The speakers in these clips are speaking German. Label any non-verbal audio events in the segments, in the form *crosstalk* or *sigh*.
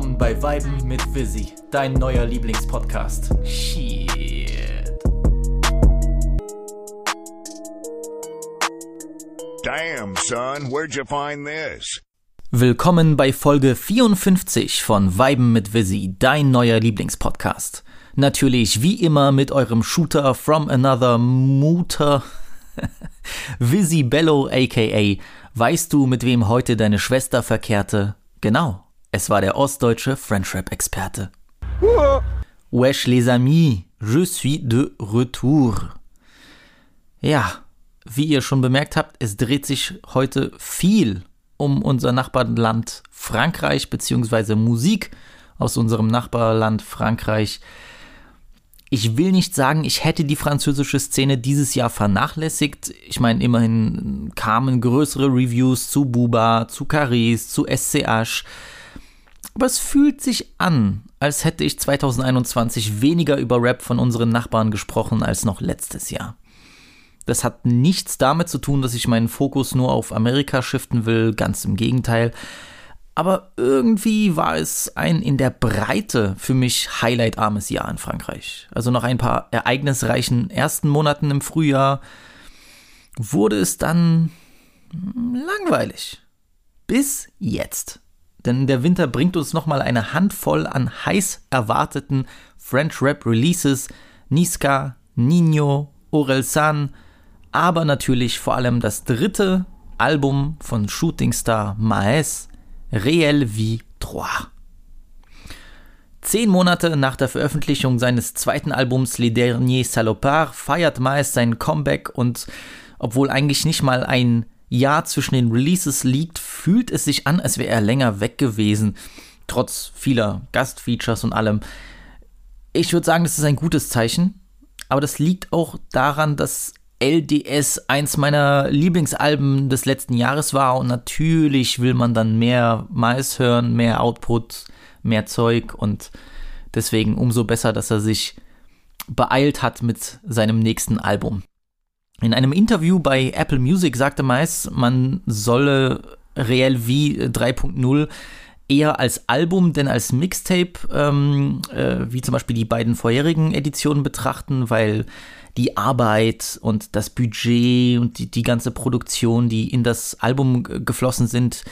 Willkommen bei Weiben mit Visi, dein neuer Lieblingspodcast. Shit. Damn, son, where'd you find this? Willkommen bei Folge 54 von Weiben mit Visi, dein neuer Lieblingspodcast. Natürlich wie immer mit eurem Shooter from another Mutter. Visi *laughs* Bello aka Weißt du, mit wem heute deine Schwester verkehrte? Genau, es war der ostdeutsche French-Rap-Experte. Wesh les amis, je suis de retour. Ja, wie ihr schon bemerkt habt, es dreht sich heute viel um unser Nachbarland Frankreich beziehungsweise Musik aus unserem Nachbarland Frankreich. Ich will nicht sagen, ich hätte die französische Szene dieses Jahr vernachlässigt. Ich meine, immerhin kamen größere Reviews zu Buba, zu Caris, zu SCH. Aber es fühlt sich an, als hätte ich 2021 weniger über Rap von unseren Nachbarn gesprochen als noch letztes Jahr. Das hat nichts damit zu tun, dass ich meinen Fokus nur auf Amerika shiften will, ganz im Gegenteil. Aber irgendwie war es ein in der Breite für mich highlightarmes Jahr in Frankreich. Also nach ein paar ereignisreichen ersten Monaten im Frühjahr wurde es dann langweilig. Bis jetzt. Denn der Winter bringt uns nochmal eine Handvoll an heiß erwarteten French Rap Releases. Niska, Nino, Orel San, aber natürlich vor allem das dritte Album von Shootingstar Maes, Réel Vie 3. Zehn Monate nach der Veröffentlichung seines zweiten Albums Les Derniers Salopards feiert Maes sein Comeback und obwohl eigentlich nicht mal ein Jahr zwischen den Releases liegt, fühlt es sich an, als wäre er länger weg gewesen, trotz vieler Gastfeatures und allem. Ich würde sagen, das ist ein gutes Zeichen, aber das liegt auch daran, dass LDS eins meiner Lieblingsalben des letzten Jahres war und natürlich will man dann mehr Mais hören, mehr Output, mehr Zeug und deswegen umso besser, dass er sich beeilt hat mit seinem nächsten Album. In einem Interview bei Apple Music sagte Mais, man solle Real V 3.0 eher als Album denn als Mixtape, ähm, äh, wie zum Beispiel die beiden vorherigen Editionen betrachten, weil die Arbeit und das Budget und die, die ganze Produktion, die in das Album geflossen sind,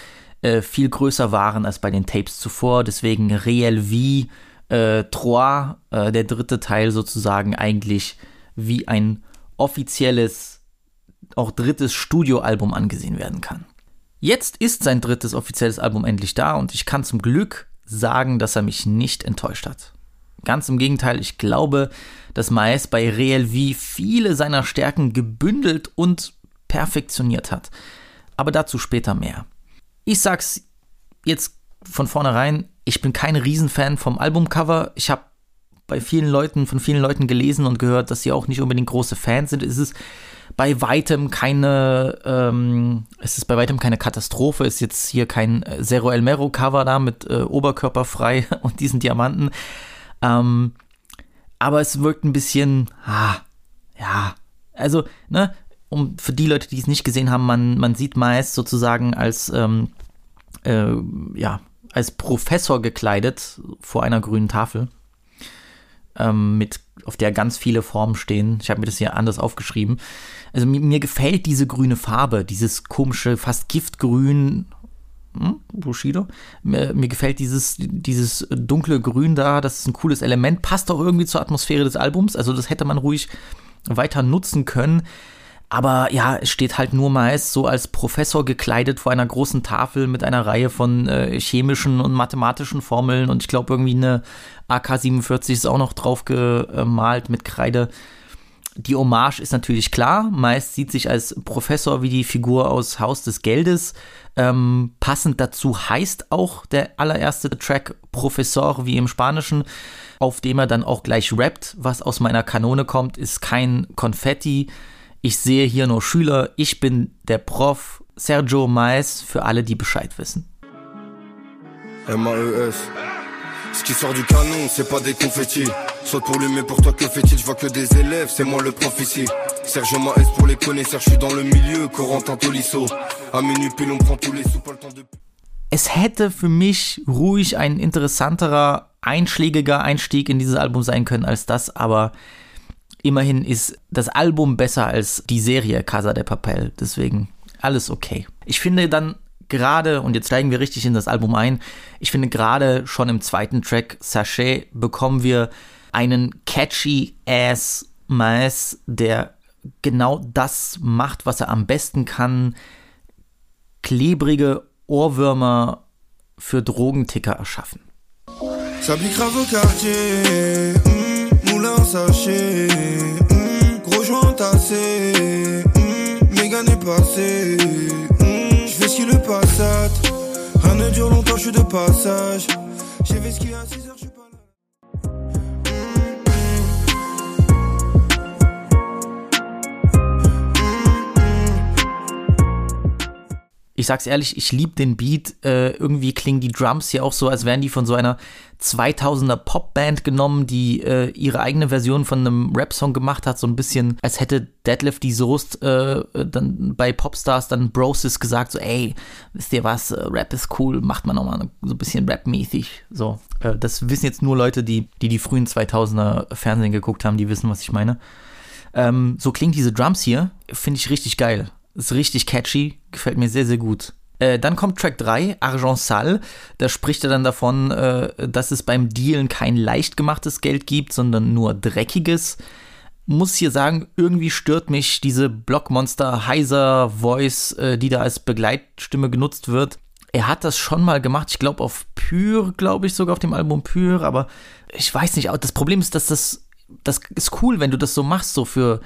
äh, viel größer waren als bei den Tapes zuvor. Deswegen Real V äh, Trois, äh, der dritte Teil sozusagen eigentlich wie ein offizielles, auch drittes Studioalbum angesehen werden kann. Jetzt ist sein drittes offizielles Album endlich da und ich kann zum Glück sagen, dass er mich nicht enttäuscht hat. Ganz im Gegenteil, ich glaube, dass Maes bei Real V viele seiner Stärken gebündelt und perfektioniert hat. Aber dazu später mehr. Ich sag's jetzt von vornherein, ich bin kein Riesenfan vom Albumcover. Ich habe bei vielen Leuten, von vielen Leuten gelesen und gehört, dass sie auch nicht unbedingt große Fans sind. Es ist bei weitem keine, ähm, es bei weitem keine Katastrophe. Ist jetzt hier kein Zero El Mero Cover da mit äh, Oberkörper frei *laughs* und diesen Diamanten. Ähm, aber es wirkt ein bisschen, ah, ja, also, ne, um für die Leute, die es nicht gesehen haben, man, man sieht meist sozusagen als, ähm, äh, ja, als Professor gekleidet vor einer grünen Tafel, ähm, mit, auf der ganz viele Formen stehen. Ich habe mir das hier anders aufgeschrieben. Also mir, mir gefällt diese grüne Farbe, dieses komische, fast Giftgrün, hm, Bushido. Mir, mir, gefällt dieses, dieses dunkle Grün da, das ist ein cooles Element, passt auch irgendwie zur Atmosphäre des Albums, also das hätte man ruhig weiter nutzen können. Aber ja, es steht halt nur meist so als Professor gekleidet vor einer großen Tafel mit einer Reihe von äh, chemischen und mathematischen Formeln und ich glaube irgendwie eine AK-47 ist auch noch drauf gemalt mit Kreide die Hommage ist natürlich klar. Meist sieht sich als Professor wie die Figur aus Haus des Geldes. Ähm, passend dazu heißt auch der allererste Track Professor wie im Spanischen, auf dem er dann auch gleich rappt. Was aus meiner Kanone kommt, ist kein Konfetti. Ich sehe hier nur Schüler. Ich bin der Prof. Sergio Maes für alle, die Bescheid wissen. M-A-E-S. Ce qui sort du canon, c'est pas des confettis. Saute pour lui, mais pour toi, que fait-il Je vois que des élèves, c'est moi le prof ici. Serge Maes pour les connaisseurs, je suis dans le milieu, Corentin Tolisso. À minuit, puis on prend tous les sous, pas le temps de. Es hätte für mich ruhig ein interessanterer, einschlägiger Einstieg in dieses Album sein können als das, aber immerhin ist das Album besser als die Serie Casa de Papel. Deswegen alles okay. Ich finde dann gerade, und jetzt steigen wir richtig in das Album ein, ich finde gerade schon im zweiten Track Sachet bekommen wir einen catchy ass Maes, der genau das macht, was er am besten kann. Klebrige Ohrwürmer für Drogenticker erschaffen. Grave au quartier, mm, moulin sachet, mm, gros joint tassé, mm, mégane passé, mm, je vais skier le passat, rien ne dure longtemps, je suis de passage, j'ai fait ski à 6 heures, Ich sag's ehrlich, ich liebe den Beat. Äh, irgendwie klingen die Drums hier auch so, als wären die von so einer 2000er Popband genommen, die äh, ihre eigene Version von einem Rap-Song gemacht hat. So ein bisschen, als hätte Deadlift die Soest äh, dann bei Popstars dann Brosis gesagt, so, ey, wisst ihr was, äh, Rap ist cool, macht man nochmal so ein bisschen Rap-mäßig. So, äh, das wissen jetzt nur Leute, die, die die frühen 2000er Fernsehen geguckt haben, die wissen, was ich meine. Ähm, so klingt diese Drums hier, finde ich richtig geil. Ist richtig catchy, gefällt mir sehr, sehr gut. Äh, dann kommt Track 3, Argent Sale. Da spricht er dann davon, äh, dass es beim Dealen kein leicht gemachtes Geld gibt, sondern nur dreckiges. Muss hier sagen, irgendwie stört mich diese Blockmonster heiser Voice, äh, die da als Begleitstimme genutzt wird. Er hat das schon mal gemacht, ich glaube auf Pure, glaube ich sogar auf dem Album Pure, aber ich weiß nicht, das Problem ist, dass das, das ist cool, wenn du das so machst, so für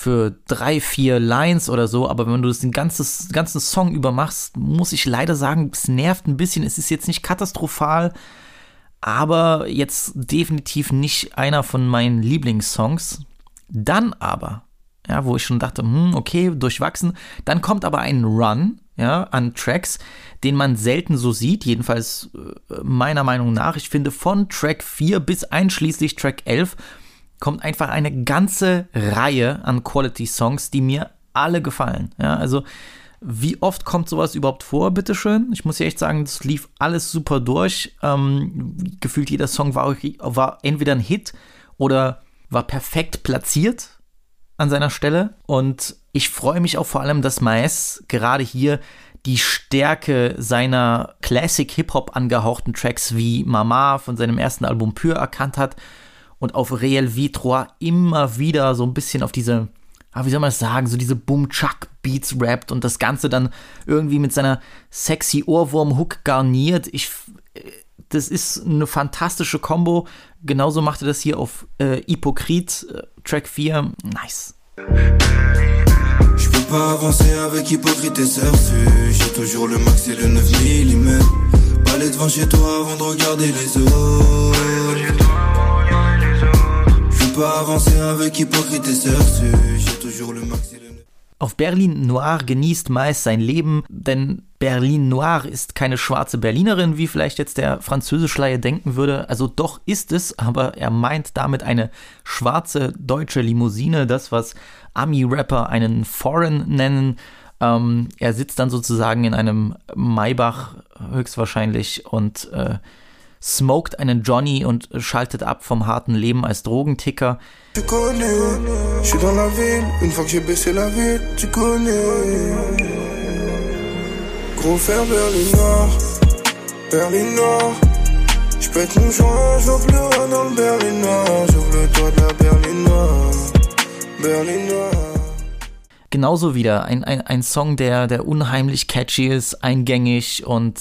für drei, vier Lines oder so, aber wenn du das den ganzes, ganzen Song über machst, muss ich leider sagen, es nervt ein bisschen. Es ist jetzt nicht katastrophal, aber jetzt definitiv nicht einer von meinen Lieblingssongs. Dann aber, ja, wo ich schon dachte, hm, okay, durchwachsen, dann kommt aber ein Run, ja, an Tracks, den man selten so sieht, jedenfalls äh, meiner Meinung nach. Ich finde von Track 4 bis einschließlich Track 11 kommt einfach eine ganze Reihe an Quality-Songs, die mir alle gefallen. Ja, also wie oft kommt sowas überhaupt vor, bitteschön? Ich muss ja echt sagen, das lief alles super durch. Ähm, gefühlt jeder Song war, war entweder ein Hit oder war perfekt platziert an seiner Stelle. Und ich freue mich auch vor allem, dass Maes gerade hier die Stärke seiner Classic-Hip-Hop angehauchten Tracks wie Mama von seinem ersten Album Pure erkannt hat und auf Real V3 immer wieder so ein bisschen auf diese, ah, wie soll man das sagen, so diese Boom-Chuck-Beats rappt und das Ganze dann irgendwie mit seiner sexy Ohrwurm-Hook garniert. Ich, das ist eine fantastische Combo. Genauso macht er das hier auf äh, Hypocrite, äh, Track 4. Nice. Je peux pas avancer avec hypocrite et. J'ai toujours le max et le 9 mm. Pas devant chez toi avant de regarder les autres. Pas avancer avec hypocrite et. J'ai toujours le max le Auf Berlin Noir genießt meist sein Leben, denn Berlin Noir ist keine schwarze Berlinerin, wie vielleicht jetzt der Französischleihe denken würde. Also doch ist es, aber er meint damit eine schwarze deutsche Limousine, das was Ami-Rapper einen Foreign nennen. Ähm, er sitzt dann sozusagen in einem Maybach höchstwahrscheinlich und äh, smoked einen Johnny und schaltet ab vom harten Leben als Drogenticker. Tu connais, je suis dans la ville, une fois que j'ai baissé la ville, tu connais. Gros fer Berlin noir, Berlin noir. Je pète mon joint, j'ouvre plus rien dans le Berlin noir. J'ouvre le toit de la Berlin noir, Berlin noir. Genauso wieder ein, ein, ein Song, der, der unheimlich catchy ist, eingängig und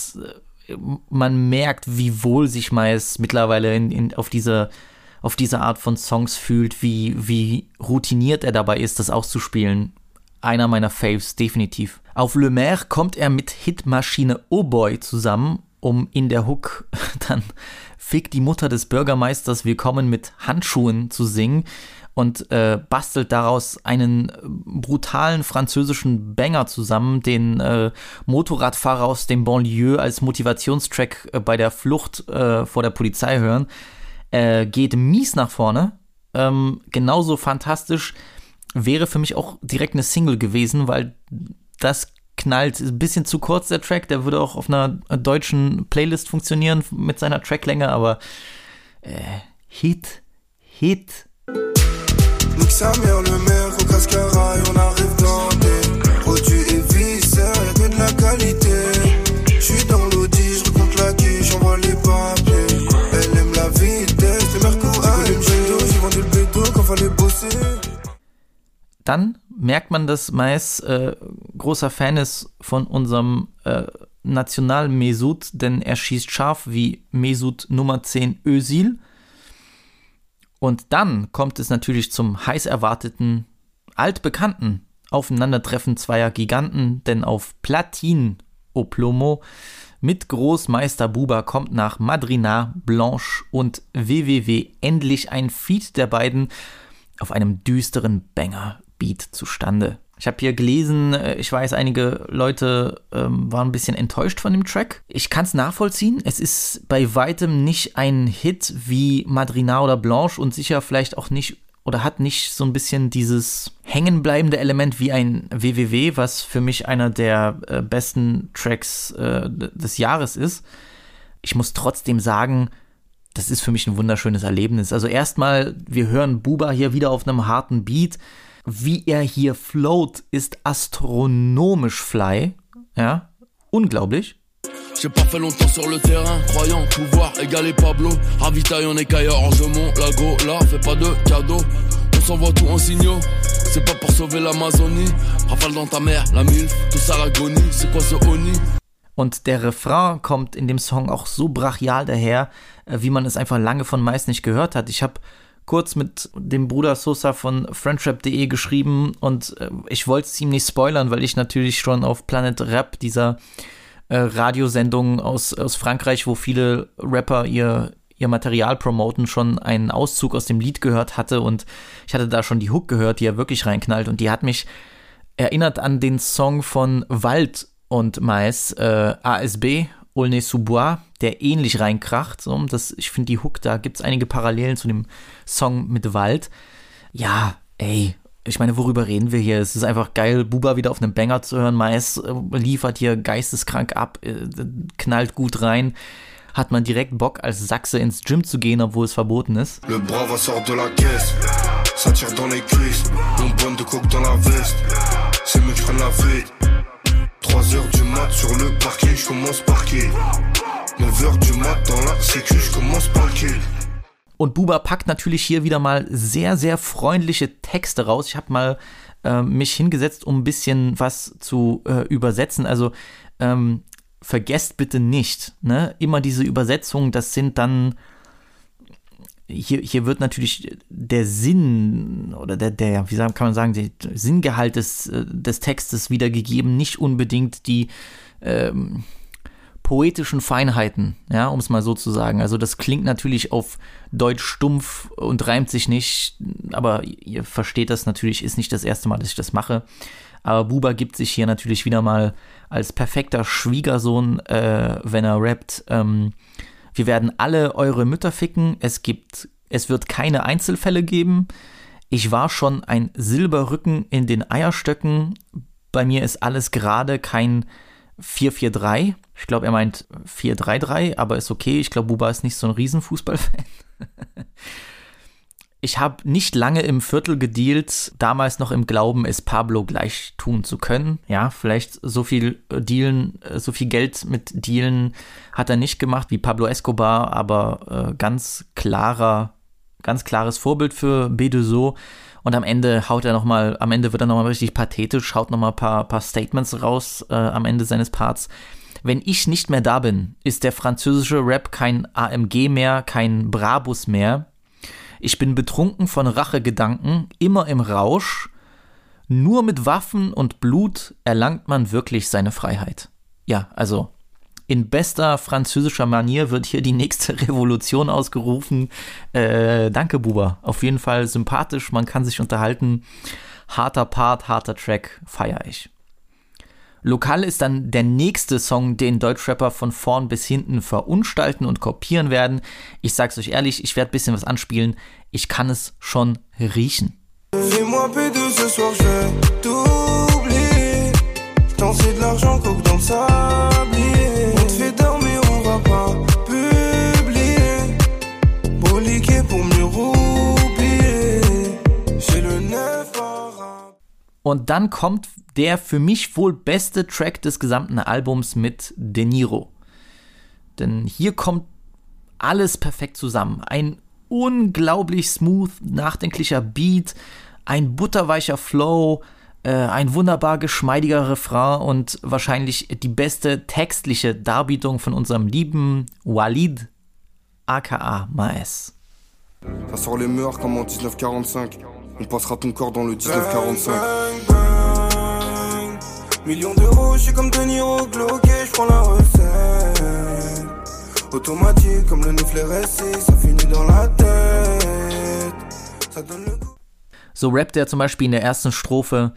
man merkt, wie wohl sich Miles mittlerweile in, in, auf diese auf diese Art von Songs fühlt, wie, wie routiniert er dabei ist, das auszuspielen. Einer meiner Faves, definitiv. Auf Le Maire kommt er mit Hitmaschine Oh Boy zusammen, um in der Hook *laughs* dann Fick die Mutter des Bürgermeisters Willkommen mit Handschuhen zu singen und äh, bastelt daraus einen brutalen französischen Banger zusammen, den äh, Motorradfahrer aus dem Banlieue als Motivationstrack äh, bei der Flucht äh, vor der Polizei hören. Äh, geht mies nach vorne. Ähm, genauso fantastisch wäre für mich auch direkt eine Single gewesen, weil das knallt. Ein bisschen zu kurz der Track, der würde auch auf einer deutschen Playlist funktionieren mit seiner Tracklänge, aber äh, Hit, Hit. Nique sa mère, le maire au cascara et on arrive dans des produits et viscères, y'a que de la qualité. J'suis dans l'audi, j'recompte la quiche, j'envoie les papiers. Elle aime la vitesse, les Merco, aime j'ai vendu le bédo quand fallait bosser. Dann merkt man, dass Mais äh, großer Fan ist von unserem äh, National Mesut, denn er schießt scharf wie Mesut Nummer 10 Özil. Und dann kommt es natürlich zum heiß erwarteten, altbekannten Aufeinandertreffen zweier Giganten, denn auf Platin Oplomo mit Großmeister Buba kommt nach Madrina, Blanche und WWW endlich ein Feed der beiden auf einem düsteren Banger-Beat zustande. Ich habe hier gelesen, äh, ich weiß, einige Leute ähm, waren ein bisschen enttäuscht von dem Track. Ich kann es nachvollziehen. Es ist bei weitem nicht ein Hit wie Madrina oder Blanche und sicher vielleicht auch nicht oder hat nicht so ein bisschen dieses hängenbleibende Element wie ein WWW, was für mich einer der äh, besten Tracks äh, des Jahres ist. Ich muss trotzdem sagen, das ist für mich ein wunderschönes Erlebnis. Also erstmal, wir hören Buba hier wieder auf einem harten Beat wie er hier float, ist astronomisch fly. Ja, unglaublich. J'ai pas fait longtemps sur le terrain, croyant pouvoir égaler Pablo. Ravitaille en écailleur, je monte la go, là, fais pas de cadeau. On s'envoie tout en signaux, c'est pas pour sauver l'Amazonie. Rafale dans ta mère, la mille, tout ça l'agonie, c'est quoi ce Oni? Und der Refrain kommt in dem Song auch so brachial daher, äh, wie man es einfach lange von meist nicht gehört hat. Ich habe kurz mit dem Bruder Sosa von friendship.de geschrieben und äh, ich wollte es ihm nicht spoilern, weil ich natürlich schon auf Planet Rap, dieser äh, Radiosendung aus, aus Frankreich, wo viele Rapper ihr, ihr Material promoten, schon einen Auszug aus dem Lied gehört hatte und ich hatte da schon die Hook gehört, die er wirklich reinknallt und die hat mich erinnert an den Song von Wald und Mais, äh, ASB Aulnay sous Bois, der ähnlich reinkracht. So, das, ich finde die Hook, da gibt es einige Parallelen zu dem Song mit Wald. Ja, ey, ich meine, worüber reden wir hier? Es ist einfach geil, Buba wieder auf einem Banger zu hören. Mais äh, liefert hier geisteskrank ab, äh, knallt gut rein. Hat man direkt Bock, als Sachse ins Gym zu gehen, obwohl es verboten ist. Le brava sort de la caisse, ça tire dans les cuisses, une bonne de coke dans la veste, c'est mieux que la fête. 3 heures du mat sur le parquet, je commence parquet. 9 heures du mat dans la sécu, je commence parquet. Und Buba packt natürlich hier wieder mal sehr, sehr freundliche Texte raus. Ich habe mal äh, mich hingesetzt, um ein bisschen was zu äh, übersetzen. Also ähm, vergesst bitte nicht, ne? immer diese Übersetzungen, das sind dann hier, hier wird natürlich der Sinn oder der, der, wie kann man sagen, der Sinngehalt des, äh, des Textes wiedergegeben, nicht unbedingt die ähm, poetischen Feinheiten, ja, um es mal so zu sagen. Also das klingt natürlich auf Deutsch stumpf und reimt sich nicht, aber ihr versteht das natürlich, ist nicht das erste Mal, dass ich das mache. Aber Buba gibt sich hier natürlich wieder mal als perfekter Schwiegersohn, äh, wenn er rappt. Ähm, wir werden alle eure Mütter ficken. Es gibt, es wird keine Einzelfälle geben. Ich war schon ein Silberrücken in den Eierstöcken. Bei mir ist alles gerade kein 443. Ich glaube, er meint 433, aber ist okay. Ich glaube, Buba ist nicht so ein Riesenfußballfan. *laughs* Ich habe nicht lange im Viertel gedealt, damals noch im Glauben, es Pablo gleich tun zu können. Ja, vielleicht so viel äh, Dealen, äh, so viel Geld mit Dealen hat er nicht gemacht wie Pablo Escobar, aber äh, ganz klarer, ganz klares Vorbild für Bedeso. Und am Ende haut er noch mal, am Ende wird er noch mal richtig pathetisch, haut noch mal ein paar, paar Statements raus äh, am Ende seines Parts. Wenn ich nicht mehr da bin, ist der französische Rap kein AMG mehr, kein Brabus mehr ich bin betrunken von Rachegedanken, immer im Rausch. Nur mit Waffen und Blut erlangt man wirklich seine Freiheit. Ja, also in bester französischer Manier wird hier die nächste *laughs* Revolution ausgerufen. Äh, danke, Buba. Auf jeden Fall sympathisch, man kann sich unterhalten. Harter Part, harter Track, feier ich. Lokal ist dann der nächste Song, den Deutschrapper von vorn bis hinten verunstalten und kopieren werden. Ich sag's euch ehrlich, ich werde ein bisschen was anspielen. Ich kann es schon riechen. De dans sablier. Und dann kommt der für mich wohl beste Track des gesamten Albums mit De Niro. Denn hier kommt alles perfekt zusammen. Ein unglaublich smooth, nachdenklicher Beat, ein butterweicher Flow, äh, ein wunderbar geschmeidiger Refrain und wahrscheinlich die beste textliche Darbietung von unserem lieben Walid, aka Maes. Ça sort les murs comme en 1945. On passera ton corps dans le 1945. Millions d'euros, je suis comme De Niro, Glock et je prends la recette. Automatique comme le SC, ça finit dans la tête. Ça donne le goût. So rappt er zum Beispiel in der ersten Strophe.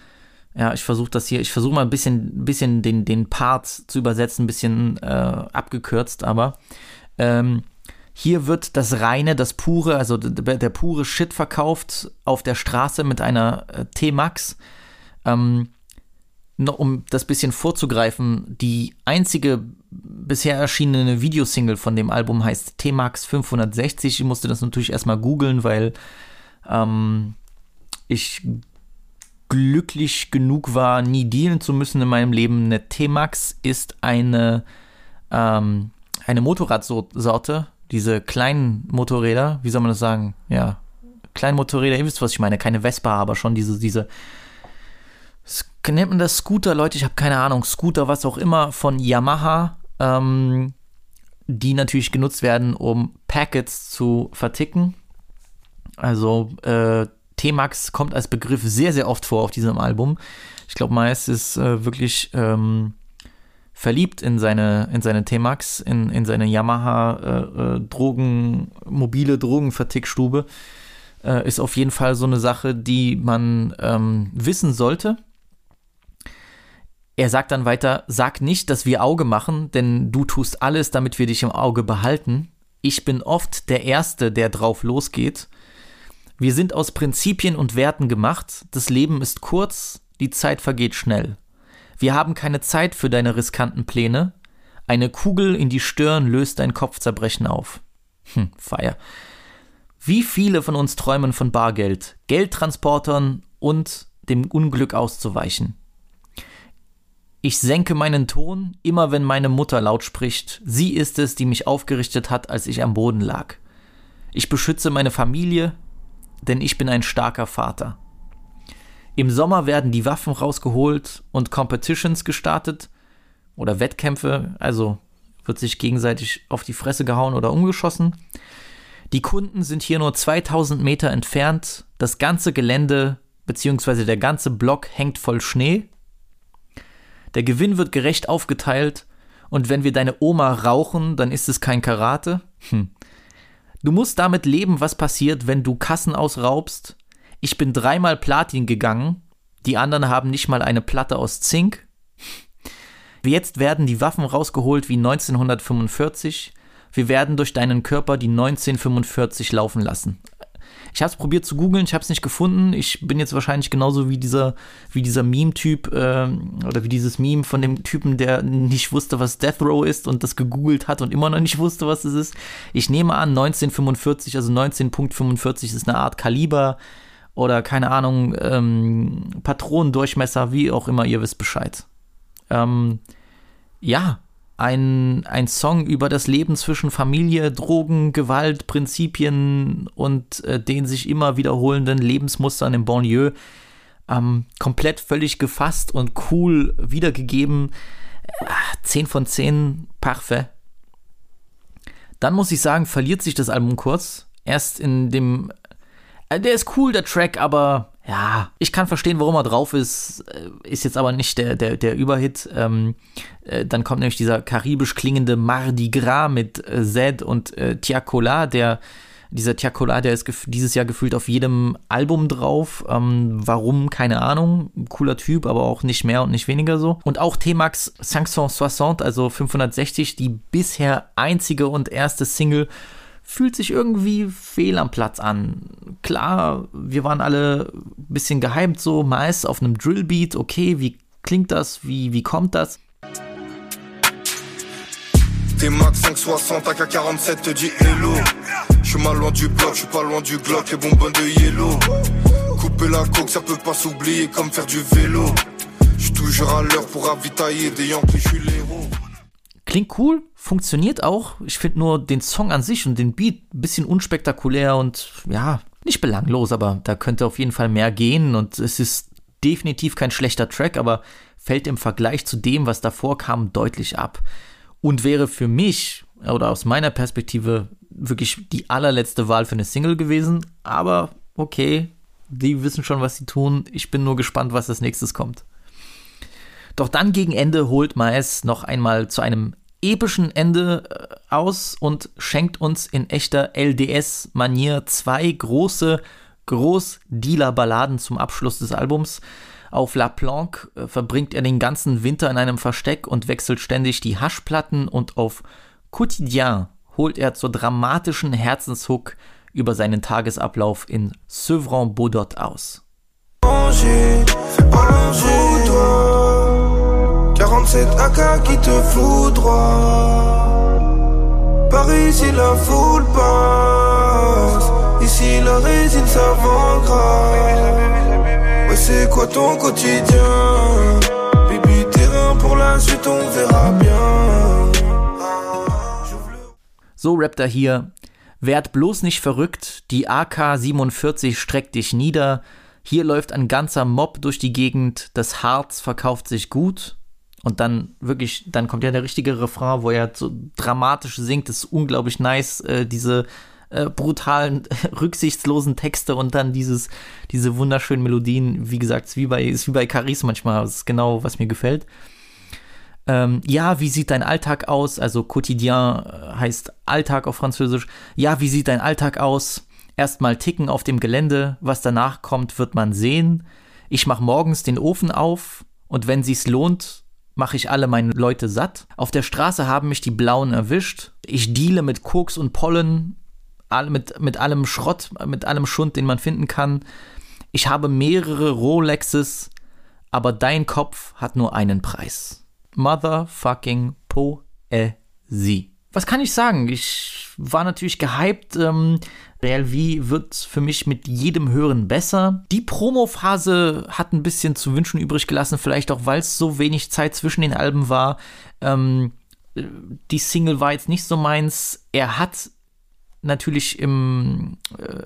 Ja, ich versuche das hier, ich versuche mal ein bisschen, bisschen den, den Part zu übersetzen, ein bisschen äh, abgekürzt, aber ähm, hier wird das reine, das pure, also der, pure Shit verkauft auf der Straße mit einer äh, T-Max. Ähm, um das bisschen vorzugreifen, die einzige bisher erschienene Videosingle von dem Album heißt T-Max 560. Ich musste das natürlich erstmal googeln, weil ähm, ich glücklich genug war, nie dealen zu müssen in meinem Leben. Eine T-Max ist eine, ähm, eine Motorradsorte, diese kleinen Motorräder, wie soll man das sagen? Ja, kleine Motorräder, ihr wisst, was ich meine, keine Vespa, aber schon diese, diese, nennt man das Scooter, Leute, ich habe keine Ahnung, Scooter, was auch immer, von Yamaha, ähm, die natürlich genutzt werden, um Packets zu verticken. Also äh, T-Max kommt als Begriff sehr, sehr oft vor auf diesem Album. Ich glaube, meist ist äh, wirklich ähm, verliebt in seine, in seine T-Max, in, in seine Yamaha äh, äh, Drogen, mobile Drogenvertickstube. Äh, ist auf jeden Fall so eine Sache, die man ähm, wissen sollte. Er sagt dann weiter, sag nicht, dass wir Auge machen, denn du tust alles, damit wir dich im Auge behalten. Ich bin oft der Erste, der drauf losgeht. Wir sind aus Prinzipien und Werten gemacht. Das Leben ist kurz, die Zeit vergeht schnell. Wir haben keine Zeit für deine riskanten Pläne. Eine Kugel in die Stirn löst dein Kopfzerbrechen auf. Hm, Feier. Wie viele von uns träumen von Bargeld, Geldtransportern und dem Unglück auszuweichen? Ich senke meinen Ton, immer wenn meine Mutter laut spricht. Sie ist es, die mich aufgerichtet hat, als ich am Boden lag. Ich beschütze meine Familie, denn ich bin ein starker Vater. Im Sommer werden die Waffen rausgeholt und Competitions gestartet oder Wettkämpfe, also wird sich gegenseitig auf die Fresse gehauen oder umgeschossen. Die Kunden sind hier nur 2000 Meter entfernt. Das ganze Gelände bzw. der ganze Block hängt voll Schnee. Der Gewinn wird gerecht aufgeteilt und wenn wir deine Oma rauchen, dann ist es kein Karate. Hm. Du musst damit leben, was passiert, wenn du Kassen ausraubst. Ich bin dreimal Platin gegangen, die anderen haben nicht mal eine Platte aus Zink. Jetzt werden die Waffen rausgeholt wie 1945. Wir werden durch deinen Körper die 1945 laufen lassen. Ich habe es probiert zu googeln, ich habe es nicht gefunden. Ich bin jetzt wahrscheinlich genauso wie dieser, wie dieser Meme-Typ äh, oder wie dieses Meme von dem Typen, der nicht wusste, was Death Row ist und das gegoogelt hat und immer noch nicht wusste, was es ist. Ich nehme an, 1945, also 19.45 ist eine Art Kaliber oder keine Ahnung, ähm, Patronendurchmesser, wie auch immer, ihr wisst Bescheid. Ähm, ja, ein, ein Song über das Leben zwischen Familie, Drogen, Gewalt, Prinzipien und äh, den sich immer wiederholenden Lebensmustern im Banlieue. Ähm, komplett völlig gefasst und cool wiedergegeben. Äh, 10 von 10, parfait. Dann muss ich sagen, verliert sich das Album kurz. Erst in dem. Äh, der ist cool, der Track, aber ja, ich kann verstehen, warum er drauf ist, äh, ist jetzt aber nicht der, der, der Überhit. Ähm, äh, dann kommt nämlich dieser karibisch klingende Mardi Gras mit äh, Zed und äh, Tiakola, der dieser Tiakola, der ist dieses Jahr gefühlt auf jedem Album drauf. Ähm, warum? Keine Ahnung. Cooler Typ, aber auch nicht mehr und nicht weniger so. Und auch T-Max 560, also 560, die bisher einzige und erste Single fühlt sich irgendwie fehl am Platz an. Klar, wir waren alle ein bisschen gehypt, so meist auf einem Drillbeat, okay, wie klingt das? Wie, wie kommt das? T-Max 560, AK47 te dit hello. Je suis mal loin du bloc, je suis pas loin du Glock, les bonbons de yellow. Couper la coke, ça peut pas s'oublier comme faire du vélo. Je toujours à l'heure pour ravitailler des Yankees, je suis l'héros. Klingt cool, funktioniert auch. Ich finde nur den Song an sich und den Beat ein bisschen unspektakulär und ja, nicht belanglos, aber da könnte auf jeden Fall mehr gehen und es ist definitiv kein schlechter Track, aber fällt im Vergleich zu dem, was davor kam, deutlich ab. Und wäre für mich oder aus meiner Perspektive wirklich die allerletzte Wahl für eine Single gewesen, aber okay, die wissen schon, was sie tun. Ich bin nur gespannt, was als nächstes kommt. Doch dann gegen Ende holt Mais noch einmal zu einem epischen Ende äh, aus und schenkt uns in echter LDS-Manier zwei große Großdealer-Balladen zum Abschluss des Albums. Auf La Planque äh, verbringt er den ganzen Winter in einem Versteck und wechselt ständig die Haschplatten und auf Quotidien holt er zur dramatischen Herzenshook über seinen Tagesablauf in Sevran-Baudot aus. Allongé, allongé. 47 AK qui te foudroie. Par ici la foule passe. Ici la résine savant grave. Ouais, c'est quoi ton quotidien? Baby, terrain pour la suite, on verra bien. So rappt er hier. Werd bloß nicht verrückt, die AK-47 streckt dich nieder. Hier läuft ein ganzer Mob durch die Gegend, das Harz verkauft sich gut. Und dann wirklich, dann kommt ja der richtige Refrain, wo er so dramatisch singt. Das ist unglaublich nice, äh, diese äh, brutalen, *laughs* rücksichtslosen Texte und dann dieses, diese wunderschönen Melodien. Wie gesagt, ist wie bei, ist wie bei Caris manchmal. Das ist genau, was mir gefällt. Ähm, ja, wie sieht dein Alltag aus? Also Quotidien äh, heißt Alltag auf Französisch. Ja, wie sieht dein Alltag aus? Erstmal ticken auf dem Gelände, was danach kommt, wird man sehen. Ich mache morgens den Ofen auf und wenn sich's lohnt, mache ich alle meine Leute satt. Auf der Straße haben mich die Blauen erwischt. Ich deale mit Koks und Pollen, mit, mit allem Schrott, mit allem Schund, den man finden kann. Ich habe mehrere Rolexes, aber dein Kopf hat nur einen Preis. Motherfucking Poesie. Was kann ich sagen? Ich war natürlich gehypt. Ähm, Real V wird für mich mit jedem Hören besser. Die Promo-Phase hat ein bisschen zu wünschen übrig gelassen, vielleicht auch, weil es so wenig Zeit zwischen den Alben war. Ähm, die Single war jetzt nicht so meins. Er hat natürlich im äh,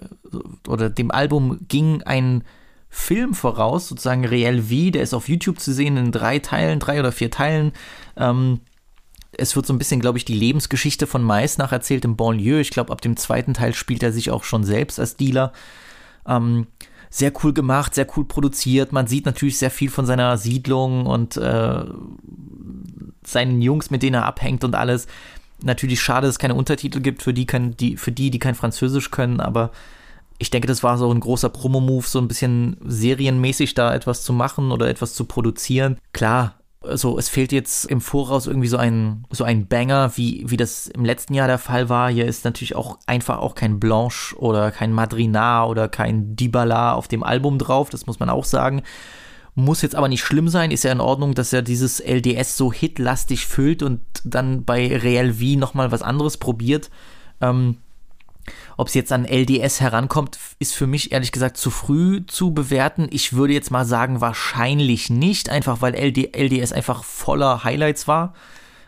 oder dem Album ging ein Film voraus, sozusagen Real V, der ist auf YouTube zu sehen in drei Teilen, drei oder vier Teilen. Ähm, es wird so ein bisschen, glaube ich, die Lebensgeschichte von Mais nacherzählt im Banlieue. Ich glaube, ab dem zweiten Teil spielt er sich auch schon selbst als Dealer. Ähm, sehr cool gemacht, sehr cool produziert. Man sieht natürlich sehr viel von seiner Siedlung und äh, seinen Jungs, mit denen er abhängt und alles. Natürlich schade, dass es keine Untertitel gibt für die, kann, die, für die, die kein Französisch können, aber ich denke, das war so ein großer Promo-Move, so ein bisschen serienmäßig da etwas zu machen oder etwas zu produzieren. Klar, also es fehlt jetzt im Voraus irgendwie so ein, so ein Banger, wie, wie das im letzten Jahr der Fall war. Hier ist natürlich auch einfach auch kein Blanche oder kein Madrinar oder kein Dybala auf dem Album drauf, das muss man auch sagen. Muss jetzt aber nicht schlimm sein, ist ja in Ordnung, dass er dieses LDS so hitlastig füllt und dann bei Real V nochmal was anderes probiert. Ähm, ob es jetzt an LDS herankommt, ist für mich ehrlich gesagt zu früh zu bewerten. Ich würde jetzt mal sagen, wahrscheinlich nicht, einfach weil LD, LDS einfach voller Highlights war,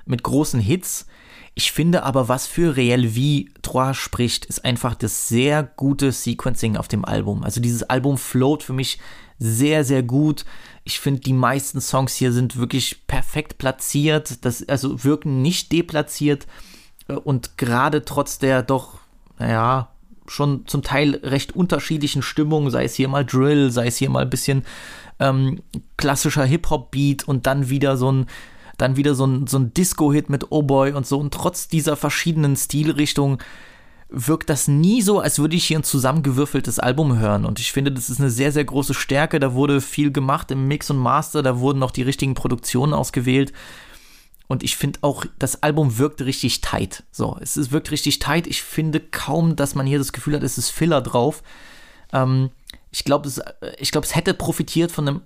mit großen Hits. Ich finde aber, was für Real V3 spricht, ist einfach das sehr gute Sequencing auf dem Album. Also dieses Album float für mich sehr, sehr gut. Ich finde, die meisten Songs hier sind wirklich perfekt platziert, das, also wirken nicht deplatziert und gerade trotz der doch naja, schon zum Teil recht unterschiedlichen Stimmungen, sei es hier mal Drill, sei es hier mal ein bisschen ähm, klassischer Hip-Hop-Beat und dann wieder so ein, dann wieder so ein, so ein Disco-Hit mit Oh Boy und so. Und trotz dieser verschiedenen Stilrichtungen wirkt das nie so, als würde ich hier ein zusammengewürfeltes Album hören. Und ich finde, das ist eine sehr, sehr große Stärke. Da wurde viel gemacht im Mix und Master, da wurden auch die richtigen Produktionen ausgewählt. Und ich finde auch, das Album wirkt richtig tight. So, es ist, wirkt richtig tight. Ich finde kaum, dass man hier das Gefühl hat, es ist Filler drauf. Ähm, ich glaube, es, ich glaub, es hätte profitiert von einem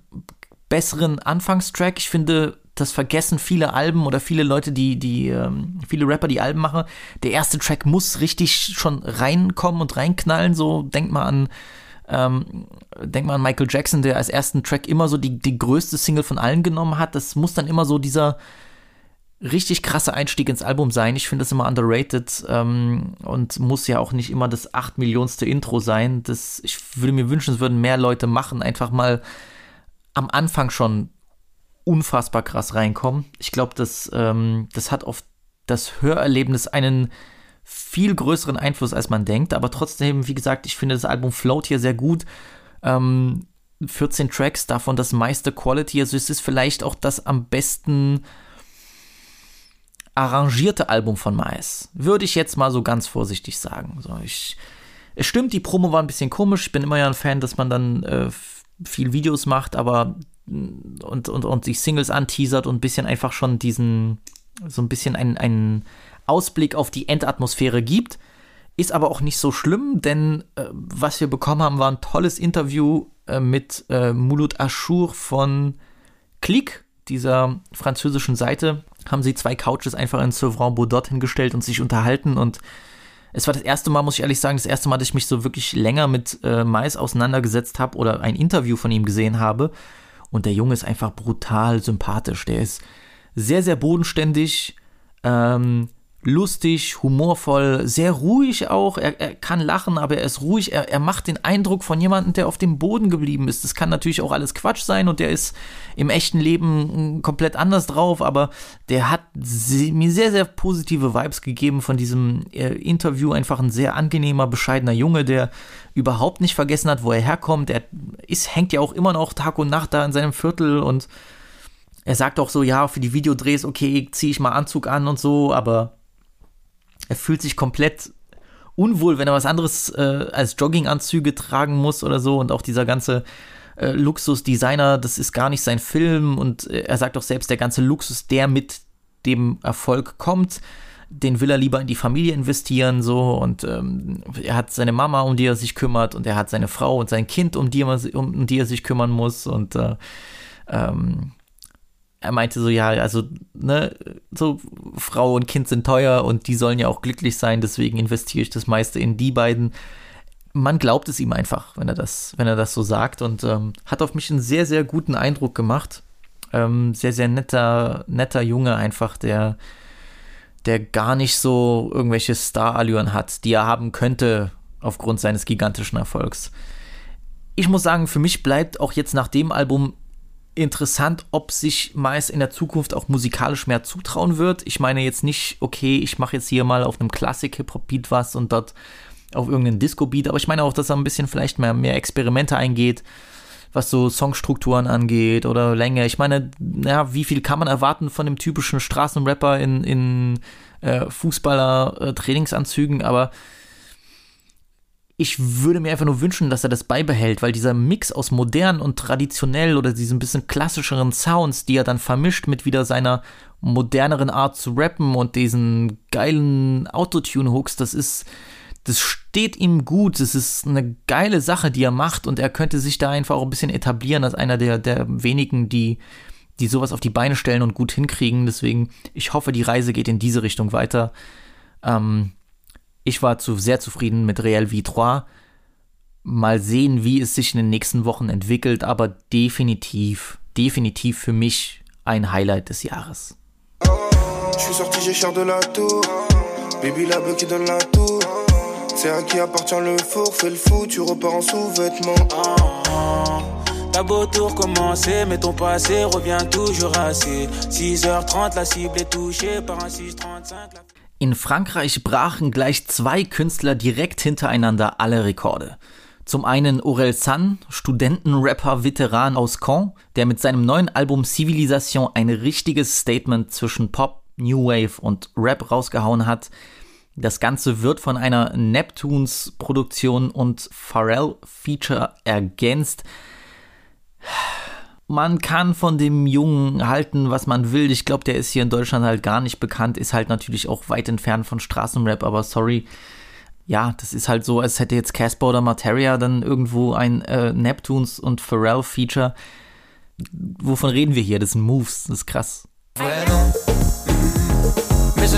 besseren Anfangstrack. Ich finde, das vergessen viele Alben oder viele Leute, die, die, ähm, viele Rapper, die Alben machen. Der erste Track muss richtig schon reinkommen und reinknallen. So, denk mal an, ähm, denk mal an Michael Jackson, der als ersten Track immer so die, die größte Single von allen genommen hat. Das muss dann immer so dieser richtig krasse Einstieg ins Album sein. Ich finde das immer underrated ähm, und muss ja auch nicht immer das acht Millionste Intro sein. Das, ich würde mir wünschen, es würden mehr Leute machen, einfach mal am Anfang schon unfassbar krass reinkommen. Ich glaube, das, ähm, das hat auf das Hörerlebnis einen viel größeren Einfluss, als man denkt. Aber trotzdem, wie gesagt, ich finde das Album float hier sehr gut. Ähm, 14 Tracks, davon das meiste Quality. Also es ist vielleicht auch das am besten arrangierte Album von Mais. Würde ich jetzt mal so ganz vorsichtig sagen. So, ich, es stimmt, die Promo war ein bisschen komisch. Ich bin immer ja ein Fan, dass man dann äh, viel Videos macht, aber und, und, und sich Singles anteasert und ein bisschen einfach schon diesen, so ein bisschen einen, einen Ausblick auf die Endatmosphäre gibt. Ist aber auch nicht so schlimm, denn äh, was wir bekommen haben, war ein tolles Interview äh, mit äh, Mouloud Achour von Click, dieser französischen Seite. Haben sie zwei Couches einfach in Sevran Baudot hingestellt und sich unterhalten und es war das erste Mal, muss ich ehrlich sagen, das erste Mal, dass ich mich so wirklich länger mit äh, Mais auseinandergesetzt habe oder ein Interview von ihm gesehen habe. Und der Junge ist einfach brutal sympathisch. Der ist sehr, sehr bodenständig, ähm, lustig, humorvoll, sehr ruhig auch. Er, er, kann lachen, aber er ist ruhig. Er, er macht den Eindruck von jemandem, der auf dem Boden geblieben ist. Das kann natürlich auch alles Quatsch sein und der ist im echten Leben komplett anders drauf, aber der hat mir sehr, sehr positive Vibes gegeben von diesem äh, Interview. Einfach ein sehr angenehmer, bescheidener Junge, der überhaupt nicht vergessen hat, wo er herkommt. Er ist, hängt ja auch immer noch Tag und Nacht da in seinem Viertel und er sagt auch so, ja, für die Videodrehs, okay, ziehe ich mal Anzug an und so, aber er fühlt sich komplett unwohl, wenn er was anderes äh, als Jogginganzüge tragen muss oder so. Und auch dieser ganze äh, Luxus-Designer, das ist gar nicht sein Film. Und äh, er sagt auch selbst, der ganze Luxus, der mit dem Erfolg kommt, den will er lieber in die Familie investieren, so. Und ähm, er hat seine Mama, um die er sich kümmert und er hat seine Frau und sein Kind, um die, er, um, um die er sich kümmern muss. Und äh, ähm, er meinte so, ja, also, ne, so Frau und Kind sind teuer und die sollen ja auch glücklich sein, deswegen investiere ich das meiste in die beiden. Man glaubt es ihm einfach, wenn er das, wenn er das so sagt und ähm, hat auf mich einen sehr, sehr guten Eindruck gemacht. Ähm, sehr, sehr netter, netter Junge einfach, der, der gar nicht so irgendwelche Star-Allüren hat, die er haben könnte aufgrund seines gigantischen Erfolgs. Ich muss sagen, für mich bleibt auch jetzt nach dem Album interessant, ob sich Mais in der Zukunft auch musikalisch mehr zutrauen wird. Ich meine jetzt nicht, okay, ich mache jetzt hier mal auf einem Klassik-Hip-Hop-Beat was und dort auf irgendeinen Disco-Beat, aber ich meine auch, dass er ein bisschen vielleicht mehr, mehr Experimente eingeht, was so Songstrukturen angeht oder Länge. Ich meine, ja, wie viel kann man erwarten von dem typischen Straßenrapper in, in äh, Fußballer-Trainingsanzügen, äh, aber ich würde mir einfach nur wünschen, dass er das beibehält, weil dieser Mix aus modern und traditionell oder diesen bisschen klassischeren Sounds, die er dann vermischt mit wieder seiner moderneren Art zu rappen und diesen geilen Autotune-Hooks, das ist, das steht ihm gut, das ist eine geile Sache, die er macht und er könnte sich da einfach auch ein bisschen etablieren als einer der, der wenigen, die, die sowas auf die Beine stellen und gut hinkriegen. Deswegen, ich hoffe, die Reise geht in diese Richtung weiter. Ähm, ich war zu, sehr zufrieden mit Real V3. Mal sehen, wie es sich in den nächsten Wochen entwickelt, aber definitiv, definitiv für mich ein Highlight des Jahres. Je suis sorti, j'ai cher de la tour. Baby, la qui donne la tour. C'est à qui appartient le four. Fais le fou, tu repars en sous-vêtements. T'as beau tout recommencer, mais ton passé revient toujours assez. 6h30, la cible est touchée par un 635. In Frankreich brachen gleich zwei Künstler direkt hintereinander alle Rekorde. Zum einen Aurel San, Studentenrapper Veteran aus Caen, der mit seinem neuen Album Civilisation ein richtiges Statement zwischen Pop, New Wave und Rap rausgehauen hat. Das Ganze wird von einer Neptunes Produktion und Pharrell Feature ergänzt man kann von dem Jungen halten, was man will. Ich glaube, der ist hier in Deutschland halt gar nicht bekannt, ist halt natürlich auch weit entfernt von Straßenrap, aber sorry. Ja, das ist halt so, als hätte jetzt Casper oder Materia dann irgendwo ein äh, Neptunes und Pharrell Feature. wovon reden wir hier? Das sind Moves, das ist krass. vrai non. Mhm. Mais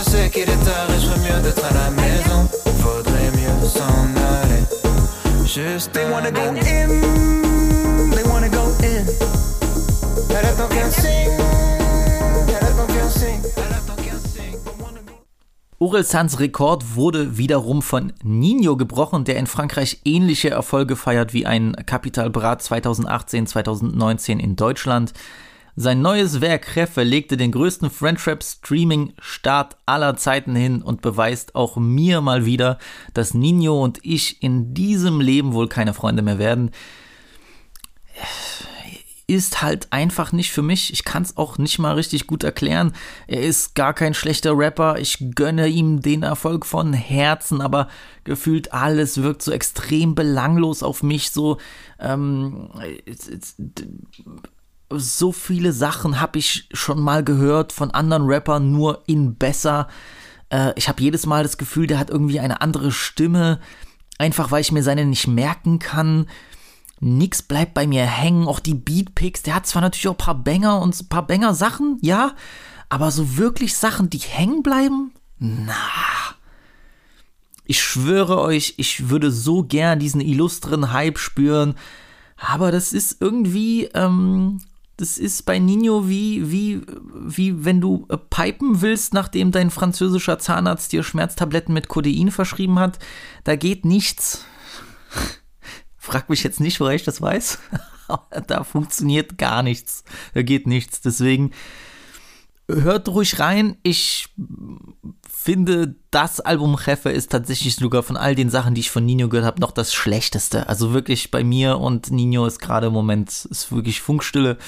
je Sans Rekord wurde wiederum von Nino gebrochen, der in Frankreich ähnliche Erfolge feiert wie ein Capital Brat 2018, 2019 in Deutschland. Sein neues Werk Reffe legte den größten Friendtrap-Streaming-Start aller Zeiten hin und beweist auch mir mal wieder, dass Nino und ich in diesem Leben wohl keine Freunde mehr werden ist halt einfach nicht für mich. Ich kann es auch nicht mal richtig gut erklären. Er ist gar kein schlechter Rapper. Ich gönne ihm den Erfolg von Herzen, aber gefühlt alles wirkt so extrem belanglos auf mich. So, ähm, so viele Sachen habe ich schon mal gehört von anderen Rappern, nur in besser. Äh, ich habe jedes Mal das Gefühl, der hat irgendwie eine andere Stimme. Einfach weil ich mir seine nicht merken kann. Nix bleibt bei mir hängen, auch die Beatpicks, der hat zwar natürlich auch ein paar Banger und ein paar Banger-Sachen, ja, aber so wirklich Sachen, die hängen bleiben? Na. Ich schwöre euch, ich würde so gern diesen illustren Hype spüren, aber das ist irgendwie, ähm, das ist bei Nino wie, wie, wie wenn du äh, pipen willst, nachdem dein französischer Zahnarzt dir Schmerztabletten mit Codein verschrieben hat. Da geht nichts. Frag mich jetzt nicht, woher ich das weiß. *laughs* da funktioniert gar nichts. Da geht nichts. Deswegen hört ruhig rein. Ich finde, das Album Chefe ist tatsächlich sogar von all den Sachen, die ich von Nino gehört habe, noch das schlechteste. Also wirklich bei mir und Nino ist gerade im Moment ist wirklich Funkstille.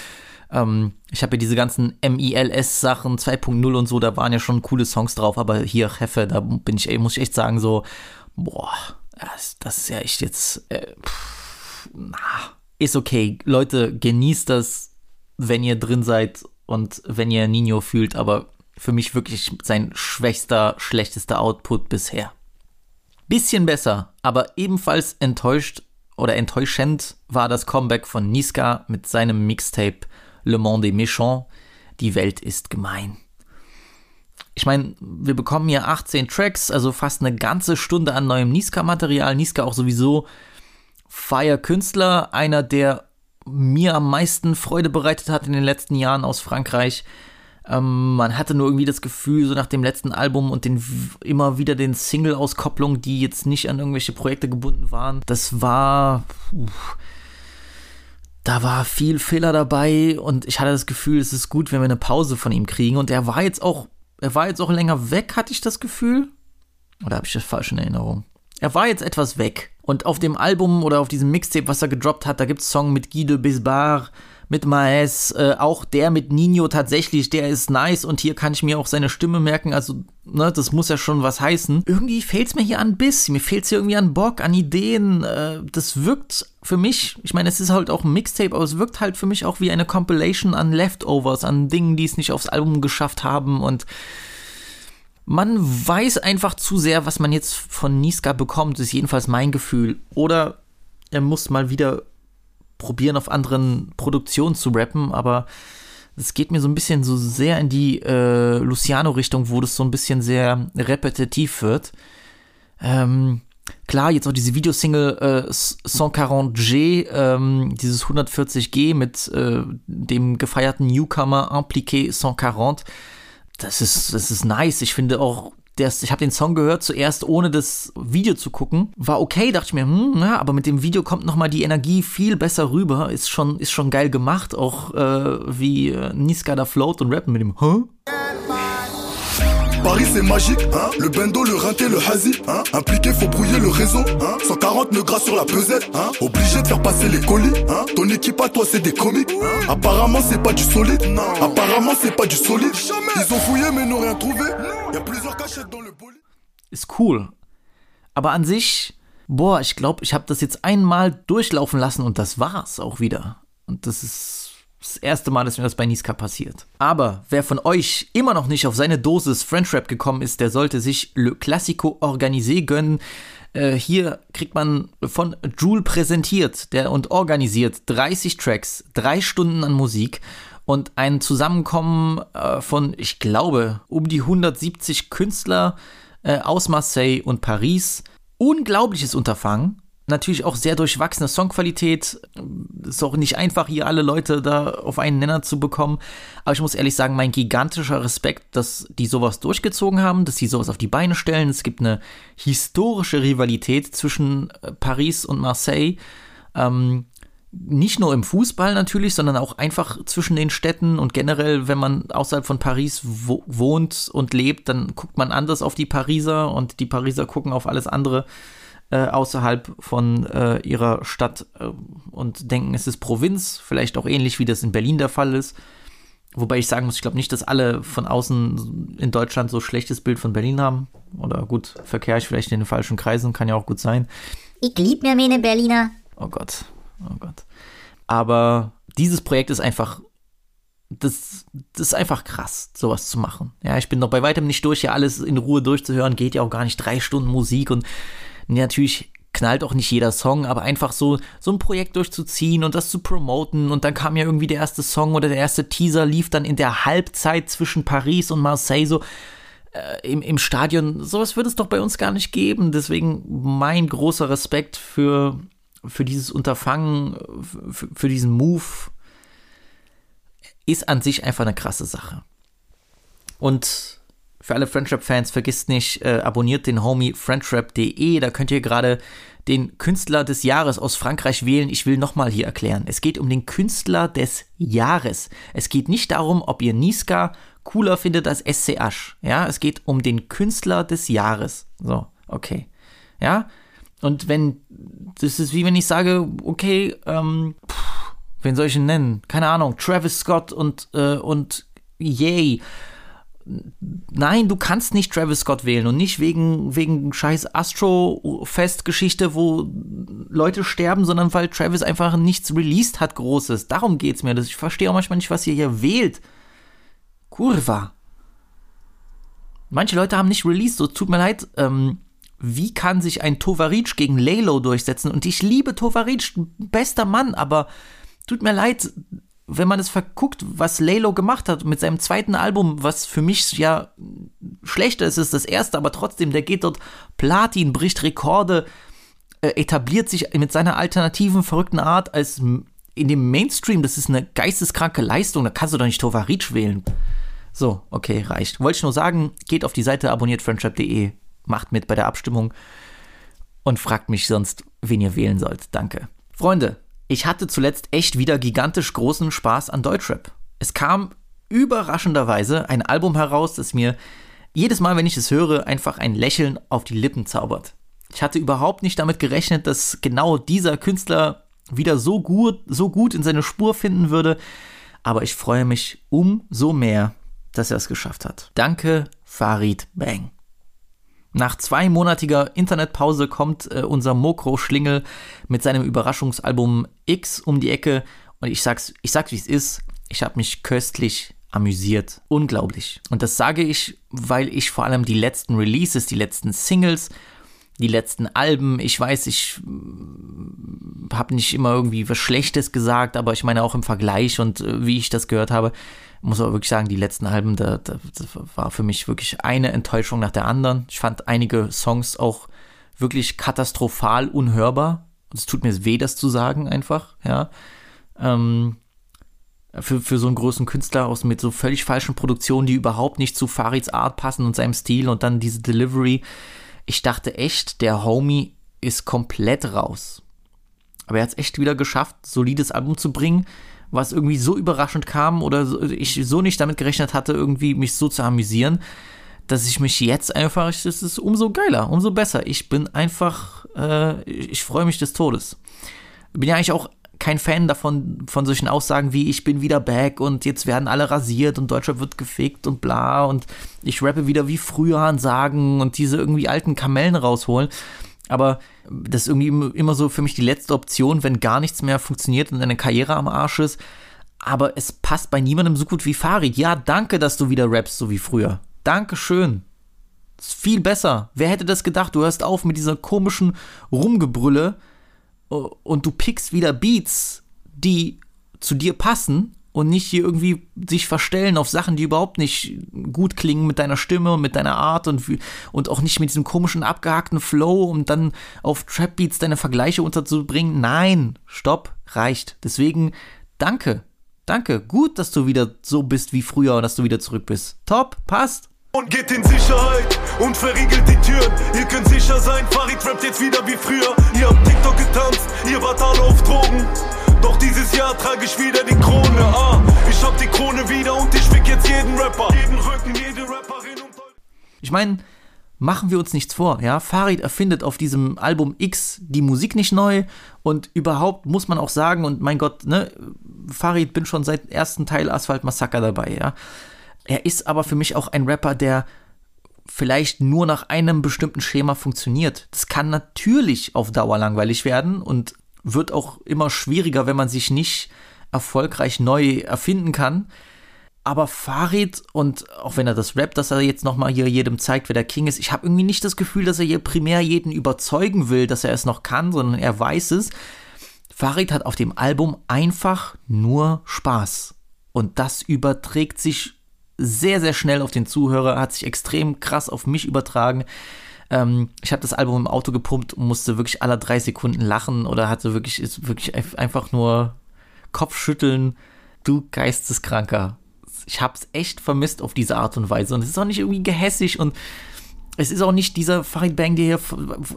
Ähm, ich habe ja diese ganzen MILS-Sachen 2.0 und so, da waren ja schon coole Songs drauf, aber hier Chefe, da bin ich, muss ich echt sagen, so, boah, das, ist ja echt jetzt, äh, pff, na, ist okay. Leute, genießt das, wenn ihr drin seid und wenn ihr Nino fühlt, aber für mich wirklich sein schwächster, schlechtester Output bisher. Bisschen besser, aber ebenfalls enttäuscht oder enttäuschend war das Comeback von Niska mit seinem Mixtape Le Monde est méchant. Die Welt ist gemein. Ich meine, wir bekommen hier 18 Tracks, also fast eine ganze Stunde an neuem Niska-Material. Niska auch sowieso feier Künstler, einer, der mir am meisten Freude bereitet hat in den letzten Jahren aus Frankreich. Ähm, man hatte nur irgendwie das Gefühl, so nach dem letzten Album und den immer wieder den Single-Auskopplungen, die jetzt nicht an irgendwelche Projekte gebunden waren, das war. Uff, da war viel Fehler dabei und ich hatte das Gefühl, es ist gut, wenn wir eine Pause von ihm kriegen. Und er war jetzt auch, er war jetzt auch länger weg, hatte ich das Gefühl. Oder habe ich das falsch in Erinnerung? Er war jetzt etwas weg. Und auf dem Album oder auf diesem Mixtape, was er gedroppt hat, da gibt es Song mit Guy de Bisbar, mit Maes, äh, auch der mit Nino tatsächlich, der ist nice und hier kann ich mir auch seine Stimme merken, also, ne, das muss ja schon was heißen. Irgendwie fehlt es mir hier an Biss, mir fehlt es hier irgendwie an Bock, an Ideen, äh, das wirkt für mich, ich meine, es ist halt auch ein Mixtape, aber es wirkt halt für mich auch wie eine Compilation an Leftovers, an Dingen, die es nicht aufs Album geschafft haben und man weiß einfach zu sehr, was man jetzt von Niska bekommt, ist jedenfalls mein Gefühl. Oder er muss mal wieder probieren, auf anderen Produktionen zu rappen, aber es geht mir so ein bisschen so sehr in die äh, Luciano-Richtung, wo das so ein bisschen sehr repetitiv wird. Ähm, klar, jetzt auch diese Videosingle äh, 140G, ähm, dieses 140G mit äh, dem gefeierten Newcomer Impliqué 140 das ist, das ist nice. Ich finde auch, das, ich habe den Song gehört zuerst, ohne das Video zu gucken. War okay, dachte ich mir, hm, ja, aber mit dem Video kommt nochmal die Energie viel besser rüber. Ist schon, ist schon geil gemacht, auch äh, wie äh, Niska da float und rappen mit dem, hä? Paris c'est magique, hein. Le bendo, le rinté, le hazy, hein. Impliqué, faut brouiller le réseau, hein. 140 nœuds gras sur la pesette, hein. Obligé de faire passer les colis, hein. Ton équipe à toi c'est des comiques, hein Apparemment c'est pas du solide, non Apparemment c'est pas du solide. Ils ont fouillé mais n'ont rien trouvé. Y'a plusieurs cachettes dans le bolide. Ist cool. Aber an sich, boah, ich glaube, ich habe das jetzt einmal durchlaufen lassen und das war's auch wieder. Und das ist das erste Mal, dass mir das bei Niska passiert. Aber wer von euch immer noch nicht auf seine Dosis French Rap gekommen ist, der sollte sich Le Classico Organisé gönnen. Äh, hier kriegt man von Joule präsentiert der und organisiert 30 Tracks, drei Stunden an Musik und ein Zusammenkommen äh, von, ich glaube, um die 170 Künstler äh, aus Marseille und Paris. Unglaubliches Unterfangen natürlich auch sehr durchwachsene Songqualität. Ist auch nicht einfach, hier alle Leute da auf einen Nenner zu bekommen. Aber ich muss ehrlich sagen, mein gigantischer Respekt, dass die sowas durchgezogen haben, dass sie sowas auf die Beine stellen. Es gibt eine historische Rivalität zwischen äh, Paris und Marseille. Ähm, nicht nur im Fußball natürlich, sondern auch einfach zwischen den Städten und generell, wenn man außerhalb von Paris wo wohnt und lebt, dann guckt man anders auf die Pariser und die Pariser gucken auf alles andere äh, außerhalb von äh, ihrer Stadt äh, und denken, es ist Provinz, vielleicht auch ähnlich wie das in Berlin der Fall ist. Wobei ich sagen muss, ich glaube nicht, dass alle von außen in Deutschland so schlechtes Bild von Berlin haben. Oder gut, verkehre ich vielleicht in den falschen Kreisen, kann ja auch gut sein. Ich lieb mir meine Berliner. Oh Gott, oh Gott. Aber dieses Projekt ist einfach, das, das ist einfach krass, sowas zu machen. Ja, ich bin noch bei weitem nicht durch, hier alles in Ruhe durchzuhören, geht ja auch gar nicht drei Stunden Musik und natürlich knallt auch nicht jeder Song, aber einfach so, so ein Projekt durchzuziehen und das zu promoten und dann kam ja irgendwie der erste Song oder der erste Teaser lief dann in der Halbzeit zwischen Paris und Marseille so äh, im, im Stadion. Sowas wird es doch bei uns gar nicht geben. Deswegen mein großer Respekt für, für dieses Unterfangen, für, für diesen Move ist an sich einfach eine krasse Sache. Und für alle Friendship-Fans, vergisst nicht, äh, abonniert den Homie friendship.de. Da könnt ihr gerade den Künstler des Jahres aus Frankreich wählen. Ich will nochmal hier erklären. Es geht um den Künstler des Jahres. Es geht nicht darum, ob ihr Niska cooler findet als SCH. Ja, es geht um den Künstler des Jahres. So, okay. Ja, und wenn, das ist wie wenn ich sage, okay, ähm, pff, wen soll ich ihn nennen? Keine Ahnung, Travis Scott und, äh, und Yay nein, du kannst nicht Travis Scott wählen und nicht wegen, wegen scheiß Astro-Fest-Geschichte, wo Leute sterben, sondern weil Travis einfach nichts released hat, Großes. Darum geht's mir. Ich verstehe auch manchmal nicht, was ihr hier wählt. Kurva. Manche Leute haben nicht released, so tut mir leid. Ähm, wie kann sich ein Tovaric gegen Laylo durchsetzen? Und ich liebe Tovaric, bester Mann, aber tut mir leid, wenn man es verguckt, was Laylo gemacht hat mit seinem zweiten Album, was für mich ja schlechter ist, ist das erste, aber trotzdem, der geht dort Platin, bricht Rekorde, äh, etabliert sich mit seiner alternativen, verrückten Art als in dem Mainstream, das ist eine geisteskranke Leistung, da kannst du doch nicht Tovaric wählen. So, okay, reicht. Wollte ich nur sagen, geht auf die Seite, abonniert friendship.de, macht mit bei der Abstimmung und fragt mich sonst, wen ihr wählen sollt. Danke. Freunde, ich hatte zuletzt echt wieder gigantisch großen Spaß an Deutschrap. Es kam überraschenderweise ein Album heraus, das mir jedes Mal, wenn ich es höre, einfach ein Lächeln auf die Lippen zaubert. Ich hatte überhaupt nicht damit gerechnet, dass genau dieser Künstler wieder so gut, so gut in seine Spur finden würde, aber ich freue mich umso mehr, dass er es geschafft hat. Danke, Farid Bang. Nach zweimonatiger Internetpause kommt äh, unser Mokro Schlingel mit seinem Überraschungsalbum X um die Ecke und ich sag's, ich sag's wie es ist, ich habe mich köstlich amüsiert. Unglaublich. Und das sage ich, weil ich vor allem die letzten Releases, die letzten Singles, die letzten Alben, ich weiß, ich mm, habe nicht immer irgendwie was Schlechtes gesagt, aber ich meine auch im Vergleich und äh, wie ich das gehört habe, muss aber wirklich sagen, die letzten Alben, da, da, das war für mich wirklich eine Enttäuschung nach der anderen. Ich fand einige Songs auch wirklich katastrophal unhörbar. Es tut mir weh, das zu sagen, einfach, ja. Ähm, für, für so einen großen Künstler aus mit so völlig falschen Produktionen, die überhaupt nicht zu Farids Art passen und seinem Stil und dann diese Delivery. Ich dachte echt, der Homie ist komplett raus. Aber er hat es echt wieder geschafft, solides Album zu bringen was irgendwie so überraschend kam oder ich so nicht damit gerechnet hatte, irgendwie mich so zu amüsieren, dass ich mich jetzt einfach, es ist umso geiler, umso besser. Ich bin einfach, äh, ich freue mich des Todes. Bin ja eigentlich auch kein Fan davon, von solchen Aussagen wie ich bin wieder back und jetzt werden alle rasiert und Deutschland wird gefickt und bla und ich rappe wieder wie früher an Sagen und diese irgendwie alten Kamellen rausholen. Aber das ist irgendwie immer so für mich die letzte Option, wenn gar nichts mehr funktioniert und deine Karriere am Arsch ist. aber es passt bei niemandem so gut wie Farid. Ja, danke, dass du wieder rappst, so wie früher. Dankeschön. Ist viel besser. Wer hätte das gedacht? Du hörst auf mit dieser komischen Rumgebrülle äh, und du pickst wieder Beats, die zu dir passen und nicht hier irgendwie sich verstellen auf Sachen, die überhaupt nicht gut klingen mit deiner Stimme und mit deiner Art und, und auch nicht mit diesem komischen abgehackten Flow, um dann auf Trap Beats deine Vergleiche unterzubringen. Nein, stopp, reicht. Deswegen danke. Danke. Gut, dass du wieder so bist wie früher und dass du wieder zurück bist. Top, passt. und geht in Sicherheit und verriegelt die Türen. Ihr könnt sicher sein, Farid rappt jetzt wieder wie früher. Ihr habt TikTok getanzt, ihr wart alle auf Drogen. Doch dieses Jahr trage ich wieder die Krone. Ah, ich hab die Krone wieder und ich fick jetzt jeden Rapper. Jeden Rücken, jede Rapperin und Ich meine, machen wir uns nichts vor, ja? Farid erfindet auf diesem Album X die Musik nicht neu und überhaupt muss man auch sagen, und mein Gott, ne, Farid bin schon seit ersten Teil Asphalt Massaker dabei, ja? Er ist aber für mich auch ein Rapper, der vielleicht nur nach einem bestimmten Schema funktioniert. Das kann natürlich auf Dauer langweilig werden und wird auch immer schwieriger, wenn man sich nicht erfolgreich neu erfinden kann. Aber Farid und auch wenn er das rappt, dass er jetzt nochmal hier jedem zeigt, wer der King ist, ich habe irgendwie nicht das Gefühl, dass er hier primär jeden überzeugen will, dass er es noch kann, sondern er weiß es. Farid hat auf dem Album einfach nur Spaß. Und das überträgt sich sehr, sehr schnell auf den Zuhörer, hat sich extrem krass auf mich übertragen. Ähm, ich habe das Album im Auto gepumpt und musste wirklich alle drei Sekunden lachen oder hatte wirklich, ist wirklich einfach nur Kopfschütteln. Du Geisteskranker. Ich hab's echt vermisst auf diese Art und Weise. Und es ist auch nicht irgendwie gehässig und es ist auch nicht dieser Farid Bang, der hier,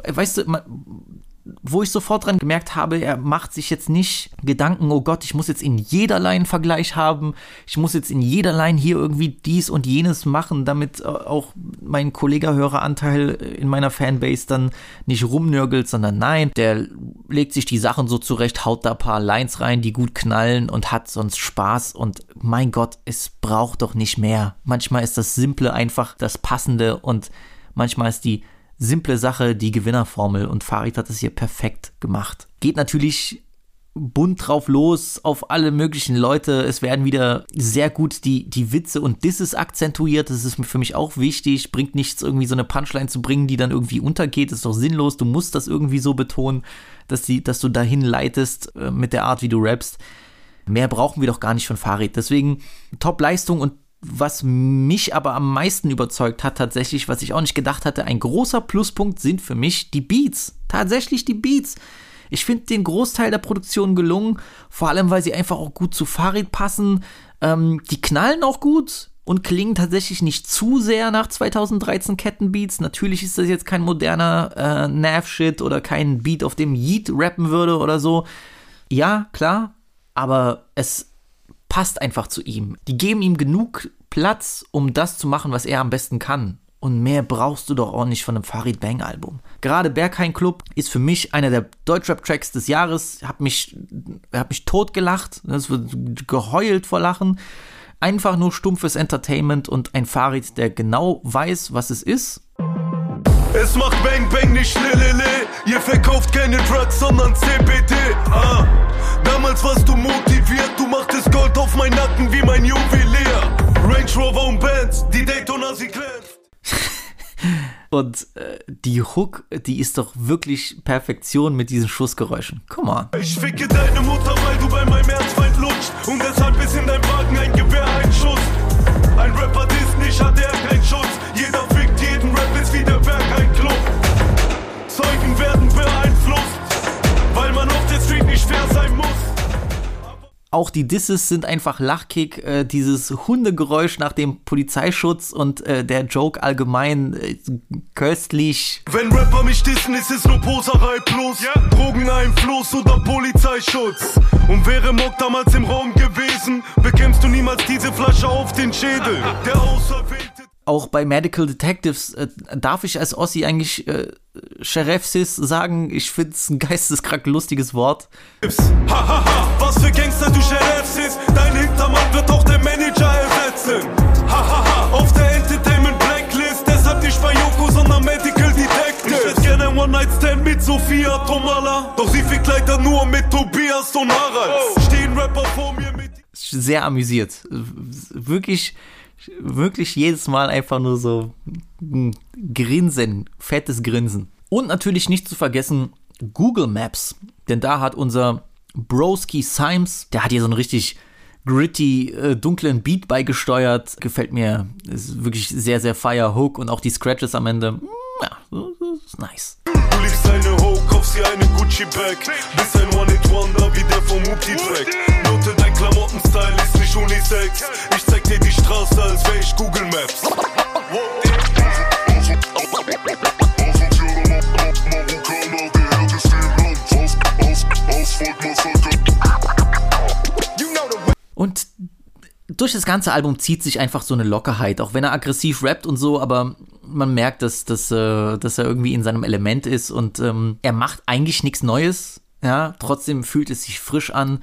weißt du, man- wo ich sofort dran gemerkt habe, er macht sich jetzt nicht Gedanken, oh Gott, ich muss jetzt in jeder Line Vergleich haben, ich muss jetzt in jeder Line hier irgendwie dies und jenes machen, damit äh, auch mein Kollege-Höreranteil in meiner Fanbase dann nicht rumnörgelt, sondern nein, der legt sich die Sachen so zurecht, haut da ein paar Lines rein, die gut knallen und hat sonst Spaß und mein Gott, es braucht doch nicht mehr. Manchmal ist das Simple einfach das Passende und manchmal ist die simple Sache die Gewinnerformel und Farid hat es hier perfekt gemacht. Geht natürlich bunt drauf los auf alle möglichen Leute. Es werden wieder sehr gut die, die Witze und Disses akzentuiert. Das ist für mich auch wichtig. Bringt nichts, irgendwie so eine Punchline zu bringen, die dann irgendwie untergeht. ist doch sinnlos. Du musst das irgendwie so betonen, dass, die, dass du dahin leitest äh, mit der Art, wie du rappst. Mehr brauchen wir doch gar nicht von Farid. Deswegen Top-Leistung und was mich aber am meisten überzeugt hat, tatsächlich, was ich auch nicht gedacht hatte, ein großer Pluspunkt sind für mich die Beats. Tatsächlich die Beats. Ich finde den Großteil der Produktion gelungen, vor allem weil sie einfach auch gut zu Farid passen. Ähm, die knallen auch gut und klingen tatsächlich nicht zu sehr nach 2013 Kettenbeats. Natürlich ist das jetzt kein moderner äh, Nav-Shit oder kein Beat, auf dem Yeet rappen würde oder so. Ja, klar, aber es passt einfach zu ihm. Die geben ihm genug Platz, um das zu machen, was er am besten kann. Und mehr brauchst du doch auch nicht von einem Farid Bang Album. Gerade Berghain Club ist für mich einer der Deutschrap-Tracks des Jahres. Hab mich, hab mich totgelacht. Das wird geheult vor Lachen. Einfach nur stumpfes Entertainment und ein Farid, der genau weiß, was es ist. Es macht Bang Bang, nicht Lelele. Ihr verkauft keine Drugs, sondern CBD. Ah, damals warst du motiviert, du machtest Gold auf mein Nacken wie mein Juwelier. Range Rover und Bands, die Daytona, sie glänzt. *laughs* Und äh, die Hook, die ist doch wirklich Perfektion mit diesen Schussgeräuschen. Come on. Ich ficke deine Mutter, weil du bei meinem Erzfeind lutscht. Und deshalb ist in deinem Wagen ein Gewehr, ein Schuss. Ein Rapper disst nicht, hat er keinen Schutz. Jeder fickt jeden Rap, ist wie der Berg ein Club. Zeugen werden beeinflusst, Auch die Disses sind einfach Lachkick. Äh, dieses Hundegeräusch nach dem Polizeischutz und äh, der Joke allgemein äh, köstlich. Wenn Rapper mich dissen, ist es nur Poserei plus Drogeneinfluss oder Polizeischutz. Und wäre Mock damals im Raum gewesen, bekämst du niemals diese Flasche auf den Schädel. Der Auserwählte. Auch bei Medical Detectives äh, darf ich als Ossi eigentlich äh, Sheriffsis sagen. Ich finde es ein geisteskrank lustiges Wort. Hahaha, was für Gangster du Sheriffs ist. Dein Hintermann wird auch der Manager ersetzen. Hahaha, auf der Entertainment Blacklist. Deshalb nicht bei Yoko, sondern Medical Detective. Ich hätte gerne ein One-Night-Stand mit Sophia Tomala. Doch sie fickt leider nur mit Tobias und Harald. Stehen Rapper vor mir mit. sehr amüsiert. Wirklich, wirklich jedes Mal einfach nur so ein Grinsen, fettes Grinsen. Und natürlich nicht zu vergessen Google Maps, denn da hat unser Broski Symes, der hat hier so einen richtig gritty, äh, dunklen Beat beigesteuert. Gefällt mir. Ist wirklich sehr, sehr fire Hook und auch die Scratches am Ende. mm, Ja, ist nice. Du liebst eine Ho, kaufst dir eine Gucci-Bag. Bist ein One-Hit-Wonder wie der vom Hoopty-Track. Note, dein Klamottenstyle ist nicht Unisex. Ich zeig dir die Straße, als wär ich Google Maps. Und durch das ganze Album zieht sich einfach so eine Lockerheit, auch wenn er aggressiv rappt und so, aber man merkt, dass, dass, äh, dass er irgendwie in seinem Element ist und ähm, er macht eigentlich nichts Neues, ja, trotzdem fühlt es sich frisch an.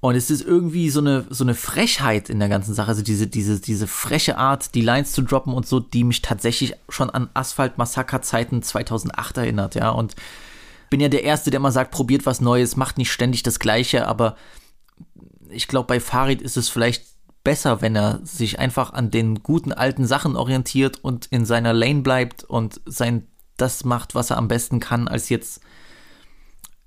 Und es ist irgendwie so eine, so eine Frechheit in der ganzen Sache, also diese, diese, diese freche Art, die Lines zu droppen und so, die mich tatsächlich schon an Asphalt-Massaker-Zeiten 2008 erinnert, ja, und bin ja der Erste, der mal sagt, probiert was Neues, macht nicht ständig das Gleiche, aber ich glaube, bei Farid ist es vielleicht besser, wenn er sich einfach an den guten alten Sachen orientiert und in seiner Lane bleibt und sein das macht, was er am besten kann, als jetzt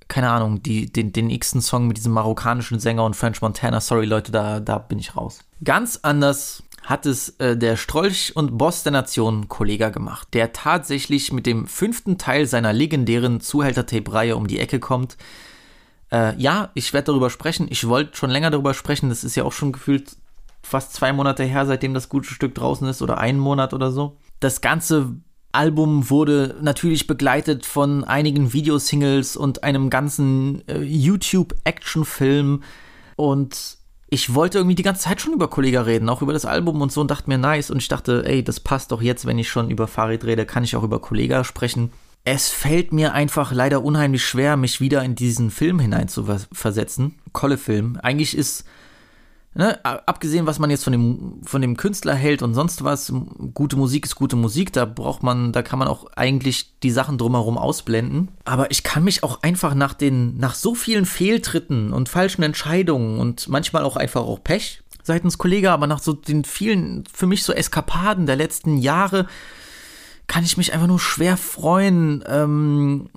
keine Ahnung, die, den, den x-ten Song mit diesem marokkanischen Sänger und French Montana. Sorry Leute, da, da bin ich raus. Ganz anders hat es äh, der Strolch und Boss der Nation Kollega gemacht, der tatsächlich mit dem fünften Teil seiner legendären Zuhälter-Tape-Reihe um die Ecke kommt. Äh, ja, ich werde darüber sprechen. Ich wollte schon länger darüber sprechen. Das ist ja auch schon gefühlt fast zwei Monate her, seitdem das gute Stück draußen ist oder einen Monat oder so. Das ganze Album wurde natürlich begleitet von einigen Videosingles und einem ganzen äh, YouTube-Actionfilm und ich wollte irgendwie die ganze Zeit schon über Kollega reden, auch über das Album und so und dachte mir, nice. Und ich dachte, ey, das passt doch jetzt, wenn ich schon über Farid rede, kann ich auch über Kollega sprechen. Es fällt mir einfach leider unheimlich schwer, mich wieder in diesen Film hinein zu versetzen. Kolle-Film. Eigentlich ist, ne, abgesehen, was man jetzt von dem, von dem Künstler hält und sonst was, gute Musik ist gute Musik, da braucht man, da kann man auch eigentlich die Sachen drumherum ausblenden. Aber ich kann mich auch einfach nach den, nach so vielen Fehltritten und falschen Entscheidungen und manchmal auch einfach auch Pech seitens Kollege, aber nach so den vielen, für mich so Eskapaden der letzten Jahre, kann ich mich einfach nur schwer freuen ähm,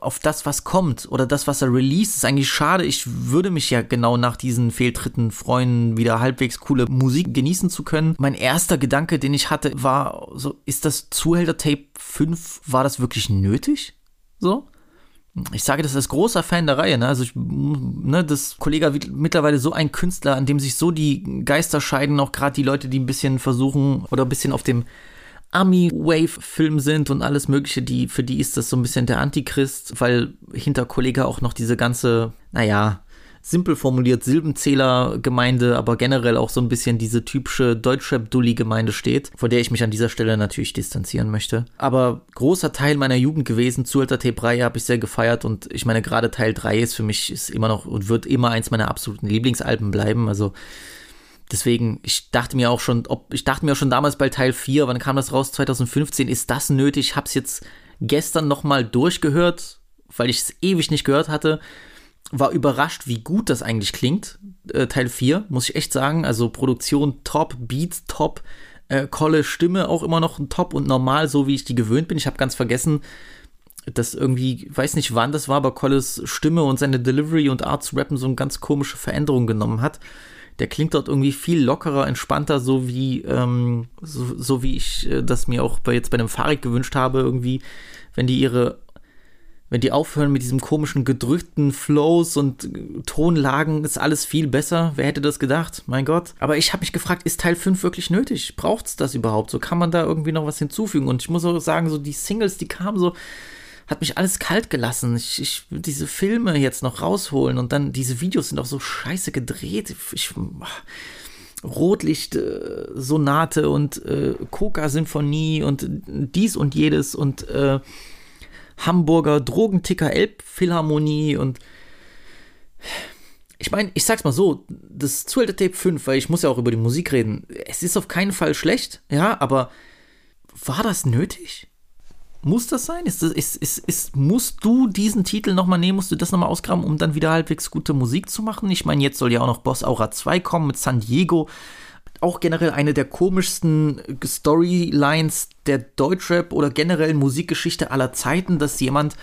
auf das, was kommt oder das, was er released. Ist eigentlich schade. Ich würde mich ja genau nach diesen Fehltritten freuen, wieder halbwegs coole Musik genießen zu können. Mein erster Gedanke, den ich hatte, war so, ist das Zuhälter Tape 5, war das wirklich nötig? So? Ich sage das als großer Fan der Reihe, ne? Also ich, ne, das Kollege mittlerweile so ein Künstler, an dem sich so die Geister scheiden, auch gerade die Leute, die ein bisschen versuchen oder ein bisschen auf dem Army-Wave-Film sind und alles Mögliche, die, für die ist das so ein bisschen der Antichrist, weil hinter Kollega auch noch diese ganze, naja, simpel formuliert Silbenzähler-Gemeinde, aber generell auch so ein bisschen diese typische Deutschrap-Dulli-Gemeinde steht, vor der ich mich an dieser Stelle natürlich distanzieren möchte. Aber großer Teil meiner Jugend gewesen, Zuhälter Tape 3 habe ich sehr gefeiert und ich meine, gerade Teil 3 ist für mich, ist immer noch und wird immer eins meiner absoluten Lieblingsalben bleiben, also Deswegen, ich dachte mir auch schon, ob, ich dachte mir auch schon damals bei Teil 4, wann kam das raus? 2015, ist das nötig? Ich hab's jetzt gestern nochmal durchgehört, weil ich es ewig nicht gehört hatte. War überrascht, wie gut das eigentlich klingt. Äh, Teil 4, muss ich echt sagen. Also Produktion top, Beats top, äh, Kolle Stimme auch immer noch top und normal, so wie ich die gewöhnt bin. Ich habe ganz vergessen, dass irgendwie, weiß nicht wann das war, aber Colles Stimme und seine Delivery und Art zu rappen so eine ganz komische Veränderung genommen hat der klingt dort irgendwie viel lockerer, entspannter, so wie, ähm, so, so wie ich äh, das mir auch bei, jetzt bei einem Fahrrad gewünscht habe, irgendwie, wenn die ihre, wenn die aufhören mit diesem komischen gedrückten Flows und äh, Tonlagen, ist alles viel besser. Wer hätte das gedacht? Mein Gott. Aber ich habe mich gefragt, ist Teil 5 wirklich nötig? Braucht es das überhaupt? So kann man da irgendwie noch was hinzufügen? Und ich muss auch sagen, so die Singles, die kamen so, hat mich alles kalt gelassen. Ich, ich will diese Filme jetzt noch rausholen und dann diese Videos sind auch so scheiße gedreht. Ich, Rotlicht äh, Sonate und äh, Coca Sinfonie und dies und jedes und äh, Hamburger Drogenticker Elbphilharmonie und ich meine, ich sag's mal so, das Zuhälter Tape 5, weil ich muss ja auch über die Musik reden. Es ist auf keinen Fall schlecht, ja, aber war das nötig? Muss das sein? Ist, das, ist, ist, ist, musst du diesen Titel nochmal nehmen? Musst du das nochmal ausgraben, um dann wieder halbwegs gute Musik zu machen? Ich meine, jetzt soll ja auch noch Boss Aura 2 kommen mit San Diego. Auch generell eine der komischsten Storylines der Deutschrap oder generellen Musikgeschichte aller Zeiten, dass jemand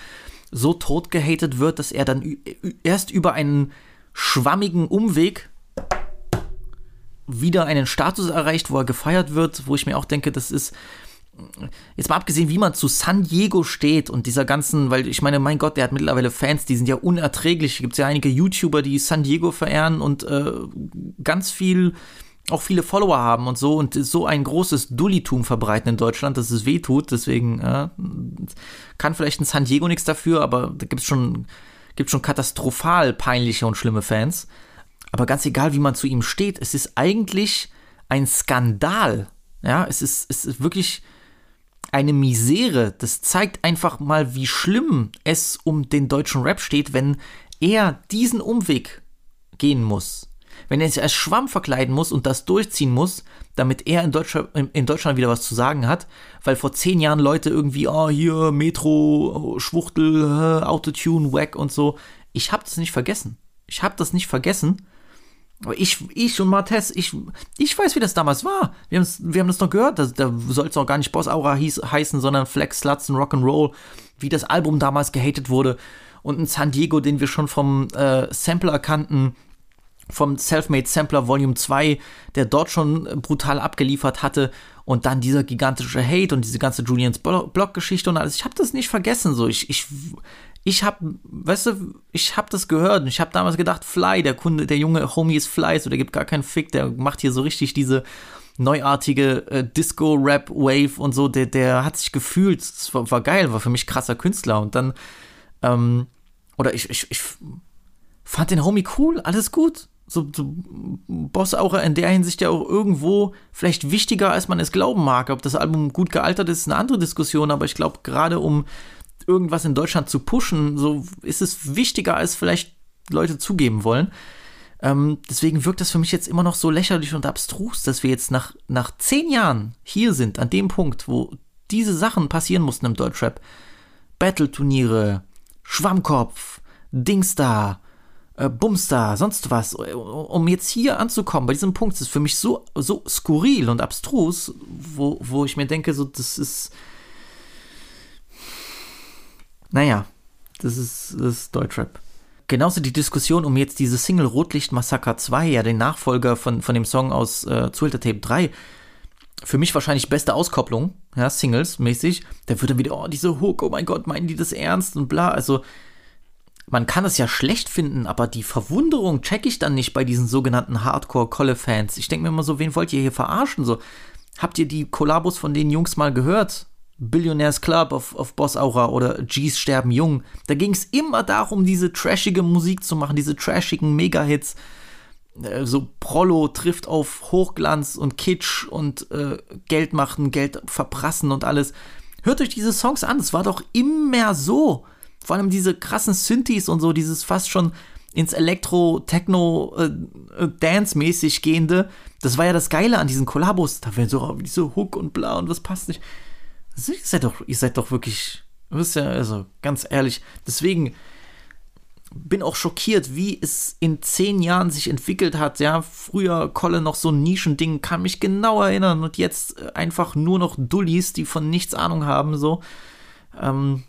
so tot gehatet wird, dass er dann erst über einen schwammigen Umweg wieder einen Status erreicht, wo er gefeiert wird, wo ich mir auch denke, das ist jetzt mal abgesehen, wie man zu San Diego steht und dieser ganzen, weil ich meine, mein Gott, der hat mittlerweile Fans, die sind ja unerträglich. Gibt es ja einige YouTuber, die San Diego verehren und äh, ganz viel, auch viele Follower haben und so und so ein großes Dullitum verbreiten in Deutschland, dass es wehtut. Deswegen äh, kann vielleicht ein San Diego nichts dafür, aber da gibt es schon, gibt's schon katastrophal peinliche und schlimme Fans. Aber ganz egal, wie man zu ihm steht, es ist eigentlich ein Skandal. Ja, es ist, es ist wirklich eine Misere. Das zeigt einfach mal, wie schlimm es um den deutschen Rap steht, wenn er diesen Umweg gehen muss. Wenn er sich als Schwamm verkleiden muss und das durchziehen muss, damit er in Deutschland, in Deutschland wieder was zu sagen hat, weil vor zehn Jahren Leute irgendwie, oh, hier, Metro, Schwuchtel, Autotune, Wack und so. Ich hab das nicht vergessen. Ich hab das nicht vergessen. Ich, ich und Martes, ich, ich weiß, wie das damals war. Wir, wir haben das noch gehört. Da, da soll es auch gar nicht Boss Aura hieß, heißen, sondern Flex, Sluts und Rock'n'Roll. Wie das Album damals gehatet wurde. Und ein San Diego, den wir schon vom äh, Sampler kannten, vom Selfmade Sampler Volume 2, der dort schon brutal abgeliefert hatte. Und dann dieser gigantische Hate und diese ganze Julians Block-Geschichte und alles. Ich habe das nicht vergessen. So, ich, ich ich hab, weißt du, ich hab das gehört und ich hab damals gedacht, Fly, der Kunde, der junge Homie ist Fly, so der gibt gar keinen Fick, der macht hier so richtig diese neuartige äh, Disco-Rap-Wave und so, der, der hat sich gefühlt, das war, war geil, war für mich krasser Künstler und dann, ähm, oder ich, ich, ich fand den Homie cool, alles gut. So, so Boss auch in der Hinsicht ja auch irgendwo vielleicht wichtiger, als man es glauben mag. Ob das Album gut gealtert ist, ist eine andere Diskussion, aber ich glaube, gerade um irgendwas in Deutschland zu pushen, so ist es wichtiger, als vielleicht Leute zugeben wollen. Ähm, deswegen wirkt das für mich jetzt immer noch so lächerlich und abstrus, dass wir jetzt nach, nach zehn Jahren hier sind, an dem Punkt, wo diese Sachen passieren mussten im Deutschrap. Battle-Turniere, Schwammkopf, Dingstar, äh, Bumstar, sonst was. Um jetzt hier anzukommen, bei diesem Punkt, ist für mich so, so skurril und abstrus, wo, wo ich mir denke, so, das ist naja, das ist, ist Deutschrap. Genauso die Diskussion um jetzt diese Single Rotlicht Massaker 2, ja, den Nachfolger von, von dem Song aus äh, Zuhälter Tape 3. Für mich wahrscheinlich beste Auskopplung, ja, Singles-mäßig. Da wird dann wieder, oh, diese Hook, oh mein Gott, meinen die das ernst und bla. Also, man kann es ja schlecht finden, aber die Verwunderung check ich dann nicht bei diesen sogenannten Hardcore-Kolle-Fans. Ich denke mir immer so, wen wollt ihr hier verarschen? So, habt ihr die Kollabos von den Jungs mal gehört? Billionaires Club auf, auf Boss Aura oder G's Sterben Jung. Da ging es immer darum, diese trashige Musik zu machen, diese trashigen Mega-Hits. Äh, so Prollo trifft auf Hochglanz und Kitsch und äh, Geld machen, Geld verprassen und alles. Hört euch diese Songs an, es war doch immer so. Vor allem diese krassen Synthes und so, dieses fast schon ins Elektro, Techno, äh, äh gehende. Das war ja das Geile an diesen Kollabos. Da werden so diese Hook und bla und was passt nicht. Also, ihr seid doch, ihr seid doch wirklich, wisst ja, also ganz ehrlich, deswegen bin auch schockiert, wie es in zehn Jahren sich entwickelt hat. Ja, früher Kolle noch so ein Nischending, kann mich genau erinnern und jetzt äh, einfach nur noch Dullis, die von nichts Ahnung haben, so. Ähm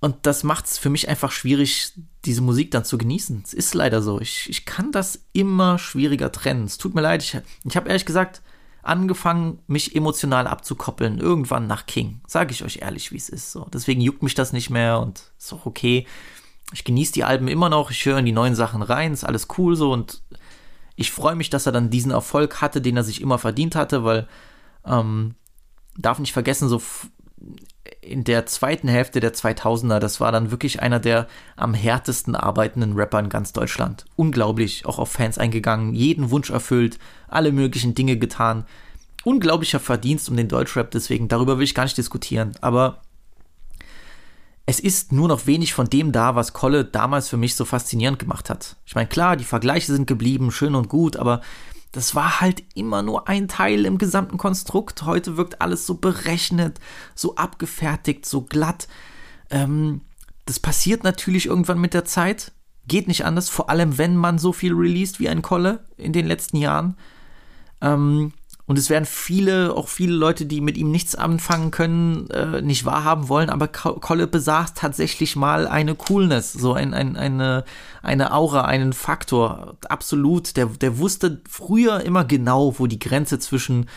und das macht es für mich einfach schwierig, diese Musik dann zu genießen. Es ist leider so. Ich, ich kann das immer schwieriger trennen. Es tut mir leid. Ich, ich habe ehrlich gesagt angefangen, mich emotional abzukoppeln, irgendwann nach King. Sage ich euch ehrlich, wie es ist. So. Deswegen juckt mich das nicht mehr und ist auch okay. Ich genieße die Alben immer noch, ich höre in die neuen Sachen rein, ist alles cool so und ich freue mich, dass er dann diesen Erfolg hatte, den er sich immer verdient hatte, weil ähm, darf nicht vergessen, so in der zweiten Hälfte der 2000er, das war dann wirklich einer der am härtesten arbeitenden Rapper in ganz Deutschland. Unglaublich, auch auf Fans eingegangen, jeden Wunsch erfüllt, alle möglichen Dinge getan. Unglaublicher Verdienst um den Deutschrap, deswegen darüber will ich gar nicht diskutieren. Aber es ist nur noch wenig von dem da, was Kolle damals für mich so faszinierend gemacht hat. Ich meine, klar, die Vergleiche sind geblieben, schön und gut, aber das war halt immer nur ein Teil im gesamten Konstrukt. Heute wirkt alles so berechnet, so abgefertigt, so glatt. Ähm, das passiert natürlich irgendwann mit der Zeit. Geht nicht anders, vor allem wenn man so viel released wie ein Kolle in den letzten Jahren. Ähm, und es werden viele, auch viele Leute, die mit ihm nichts anfangen können, äh, nicht wahrhaben wollen, aber Kolle besaß tatsächlich mal eine Coolness, so ein, ein, eine, eine Aura, einen Faktor. Absolut. Der, der wusste früher immer genau, wo die Grenze zwischen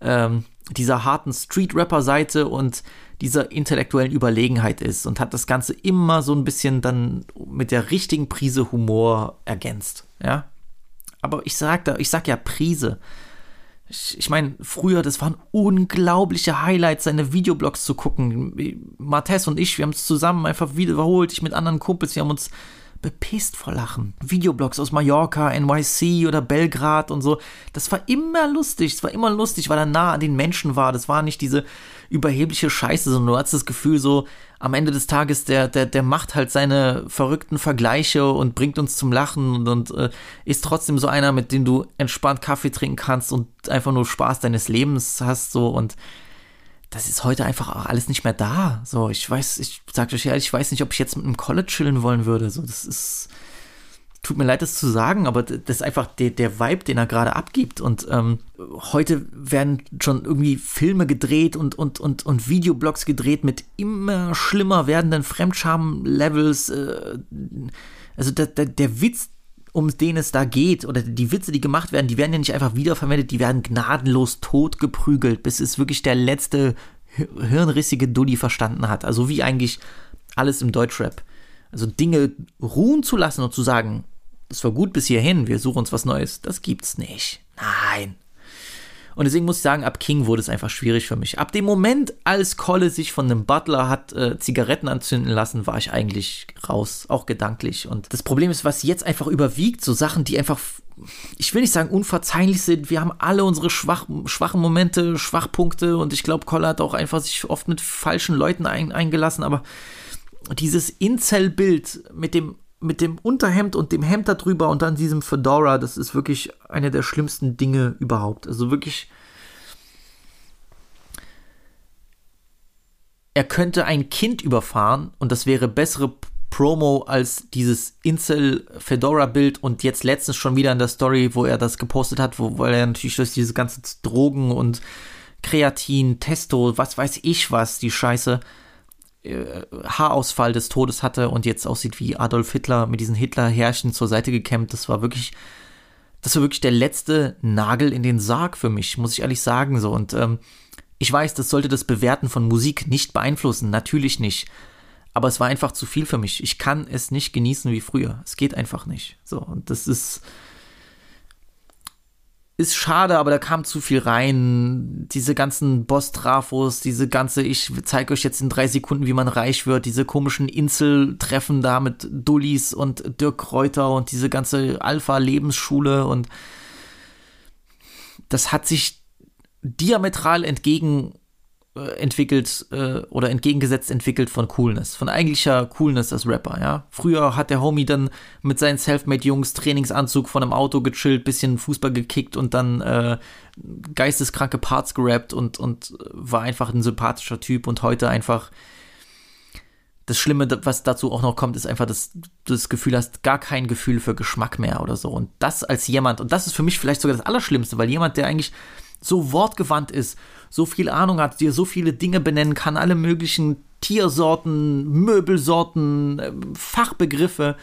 ähm, dieser harten Street-Rapper-Seite und dieser intellektuellen Überlegenheit ist und hat das Ganze immer so ein bisschen dann mit der richtigen Prise Humor ergänzt. Ja. Aber ich sag da, ich sag ja Prise ich, meine, früher, das waren unglaubliche Highlights, seine Videoblogs zu gucken. Martes und ich, wir haben es zusammen einfach wiederholt, ich mit anderen Kumpels, wir haben uns bepisst vor Lachen. Videoblogs aus Mallorca, NYC oder Belgrad und so. Das war immer lustig. Es war immer lustig, weil er nah an den Menschen war. Das war nicht diese überhebliche Scheiße, sondern du hast das Gefühl so, am Ende des Tages, der, der, der macht halt seine verrückten Vergleiche und bringt uns zum Lachen und, und äh, ist trotzdem so einer, mit dem du entspannt Kaffee trinken kannst und einfach nur Spaß deines Lebens hast, so und das ist heute einfach auch alles nicht mehr da. So, ich weiß, ich sag euch ehrlich, ich weiß nicht, ob ich jetzt mit einem College chillen wollen würde. So, das ist, tut mir leid, das zu sagen, aber das ist einfach der, der Vibe, den er gerade abgibt. Und ähm, heute werden schon irgendwie Filme gedreht und, und, und, und Videoblogs gedreht mit immer schlimmer werdenden Fremdscham-Levels. Äh, also der, der, der Witz, um den es da geht, oder die Witze, die gemacht werden, die werden ja nicht einfach wiederverwendet, die werden gnadenlos totgeprügelt, bis es wirklich der letzte hirnrissige Dulli verstanden hat. Also wie eigentlich alles im Deutschrap. Also Dinge ruhen zu lassen und zu sagen, es war gut bis hierhin, wir suchen uns was Neues, das gibt's nicht. Nein, und deswegen muss ich sagen, ab King wurde es einfach schwierig für mich. Ab dem Moment, als Colle sich von einem Butler hat äh, Zigaretten anzünden lassen, war ich eigentlich raus, auch gedanklich. Und das Problem ist, was jetzt einfach überwiegt, so Sachen, die einfach, ich will nicht sagen unverzeihlich sind. Wir haben alle unsere schwach, schwachen Momente, Schwachpunkte und ich glaube, Colle hat auch einfach sich oft mit falschen Leuten ein, eingelassen, aber dieses Incel-Bild mit dem mit dem Unterhemd und dem Hemd darüber und dann diesem Fedora, das ist wirklich eine der schlimmsten Dinge überhaupt. Also wirklich. Er könnte ein Kind überfahren und das wäre bessere Promo als dieses Incel-Fedora-Bild und jetzt letztens schon wieder in der Story, wo er das gepostet hat, wo, weil er natürlich durch diese ganze Drogen und Kreatin, Testo, was weiß ich was, die Scheiße, Haarausfall des Todes hatte und jetzt aussieht wie Adolf Hitler mit diesen Hitler-Härchen zur Seite gekämmt. Das war wirklich, das war wirklich der letzte Nagel in den Sarg für mich, muss ich ehrlich sagen. So und ähm, ich weiß, das sollte das Bewerten von Musik nicht beeinflussen, natürlich nicht. Aber es war einfach zu viel für mich. Ich kann es nicht genießen wie früher. Es geht einfach nicht. So und das ist ist schade, aber da kam zu viel rein. Diese ganzen Boss-Trafos, diese ganze, ich zeige euch jetzt in drei Sekunden, wie man reich wird, diese komischen Inseltreffen da mit Dullis und Dirk Kräuter und diese ganze Alpha-Lebensschule und das hat sich diametral entgegen entwickelt äh, oder entgegengesetzt entwickelt von Coolness, von eigentlicher Coolness als Rapper, ja. Früher hat der Homie dann mit seinen Selfmade-Jungs Trainingsanzug von einem Auto gechillt, bisschen Fußball gekickt und dann äh, geisteskranke Parts gerappt und, und war einfach ein sympathischer Typ und heute einfach das Schlimme, was dazu auch noch kommt, ist einfach, dass du das Gefühl hast, gar kein Gefühl für Geschmack mehr oder so. Und das als jemand, und das ist für mich vielleicht sogar das Allerschlimmste, weil jemand, der eigentlich so wortgewandt ist, so viel Ahnung hat, dir so viele Dinge benennen kann, alle möglichen Tiersorten, Möbelsorten, äh, Fachbegriffe,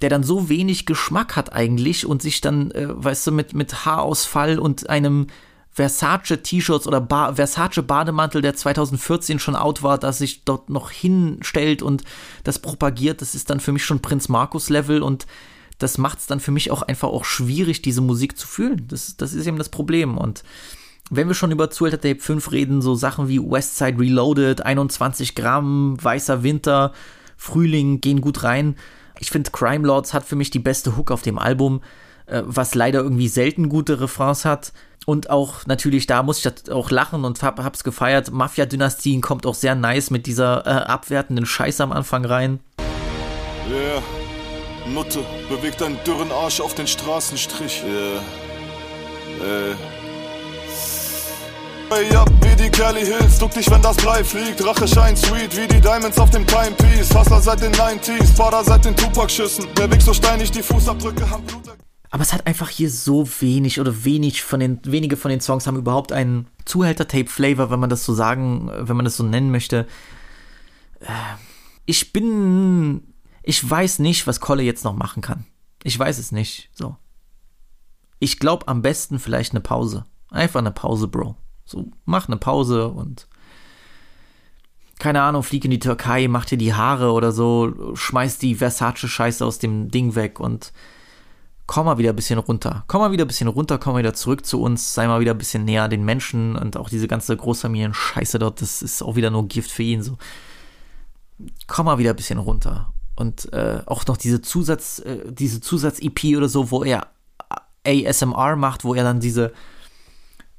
der dann so wenig Geschmack hat eigentlich und sich dann, äh, weißt du, mit, mit Haarausfall und einem Versace-T-Shirts oder ba Versace-Bademantel, der 2014 schon out war, dass sich dort noch hinstellt und das propagiert, das ist dann für mich schon Prinz Markus-Level und das macht es dann für mich auch einfach auch schwierig, diese Musik zu fühlen. Das, das ist eben das Problem. Und wenn wir schon über Zuhälter Tape 5 reden, so Sachen wie Westside Reloaded, 21 Gramm, Weißer Winter, Frühling gehen gut rein. Ich finde, Crime Lords hat für mich die beste Hook auf dem Album, äh, was leider irgendwie selten gute Refrains hat. Und auch natürlich, da muss ich auch lachen und hab, hab's gefeiert. Mafia-Dynastien kommt auch sehr nice mit dieser äh, abwertenden Scheiße am Anfang rein. Yeah. Nutte, bewegt deinen dürren Arsch auf den Straßenstrich. Yeah. Äh. Hey, ab wie die Kelly Hills, duck dich, wenn das Blei fliegt. Rache scheint sweet, wie die Diamonds auf dem Timepiece. Hustler seit den 90s, Vater seit den Tupac-Schüssen. Der Weg so steinig, die Fußabdrücke haben Blut. Aber es hat einfach hier so wenig oder wenig von den, wenige von den Songs haben überhaupt einen Zuhälter-Tape-Flavor, wenn man das so sagen, wenn man das so nennen möchte. Äh, Ich bin, ich weiß nicht, was Kolle jetzt noch machen kann. Ich weiß es nicht, so. Ich glaube am besten vielleicht eine Pause. Einfach eine Pause, Bro. So, mach eine Pause und keine Ahnung, flieg in die Türkei, mach dir die Haare oder so, schmeiß die Versace-Scheiße aus dem Ding weg und komm mal wieder ein bisschen runter. Komm mal wieder ein bisschen runter, komm mal wieder zurück zu uns, sei mal wieder ein bisschen näher den Menschen und auch diese ganze Großfamilien-Scheiße dort, das ist auch wieder nur Gift für ihn. So, komm mal wieder ein bisschen runter. Und äh, auch noch diese Zusatz, äh, diese Zusatz-EP oder so, wo er ASMR macht, wo er dann diese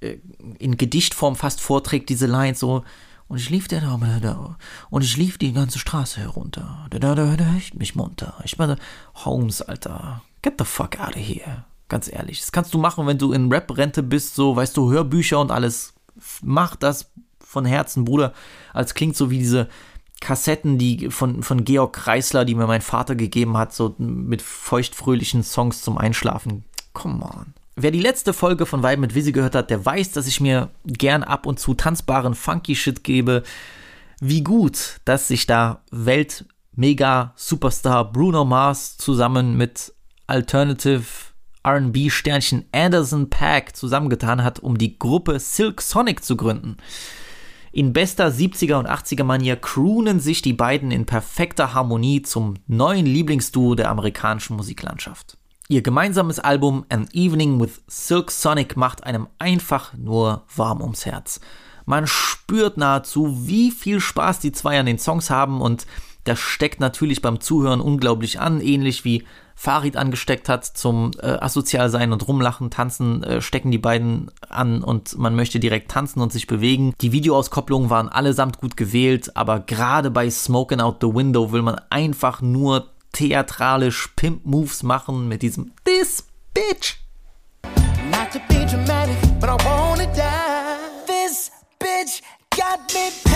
äh, in Gedichtform fast vorträgt, diese Lines so. Und ich lief der da. Und ich lief die ganze Straße herunter. Da, da, da, da, ich mich munter. Ich meine, Holmes, Alter. Get the fuck out of here. Ganz ehrlich. Das kannst du machen, wenn du in Rap-Rente bist, so, weißt du, Hörbücher und alles. Mach das von Herzen, Bruder. Als klingt so wie diese Kassetten, die von, von Georg Kreisler, die mir mein Vater gegeben hat, so mit feuchtfröhlichen Songs zum Einschlafen. Come on. Wer die letzte Folge von Vibe mit Visi gehört hat, der weiß, dass ich mir gern ab und zu tanzbaren Funky Shit gebe. Wie gut, dass sich da Welt-Mega-Superstar Bruno Mars zusammen mit Alternative RB-Sternchen Anderson Pack zusammengetan hat, um die Gruppe Silk Sonic zu gründen. In bester 70er und 80er Manier croonen sich die beiden in perfekter Harmonie zum neuen Lieblingsduo der amerikanischen Musiklandschaft. Ihr gemeinsames Album An Evening with Silk Sonic macht einem einfach nur warm ums Herz. Man spürt nahezu, wie viel Spaß die zwei an den Songs haben und das steckt natürlich beim Zuhören unglaublich an, ähnlich wie Farid angesteckt hat zum äh, asozial sein und rumlachen, tanzen, äh, stecken die beiden an und man möchte direkt tanzen und sich bewegen. Die Videoauskopplungen waren allesamt gut gewählt, aber gerade bei Smoking Out the Window will man einfach nur theatralisch Pimp-Moves machen mit diesem This Bitch. Not to be dramatic, but I wanna die. This bitch got me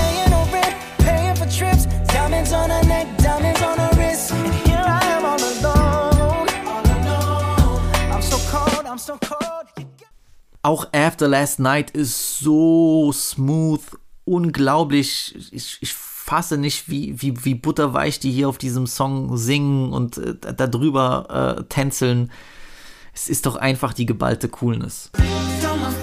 diamonds on her neck, diamonds on her wrist. And here I am all alone, all alone. I'm so cold, I'm so cold. Auch After Last Night ist so smooth, unglaublich. Ich, ich fasse nicht, wie, wie, wie butterweich die hier auf diesem Song singen und äh, darüber äh, tänzeln. Es ist doch einfach die geballte Coolness. Throw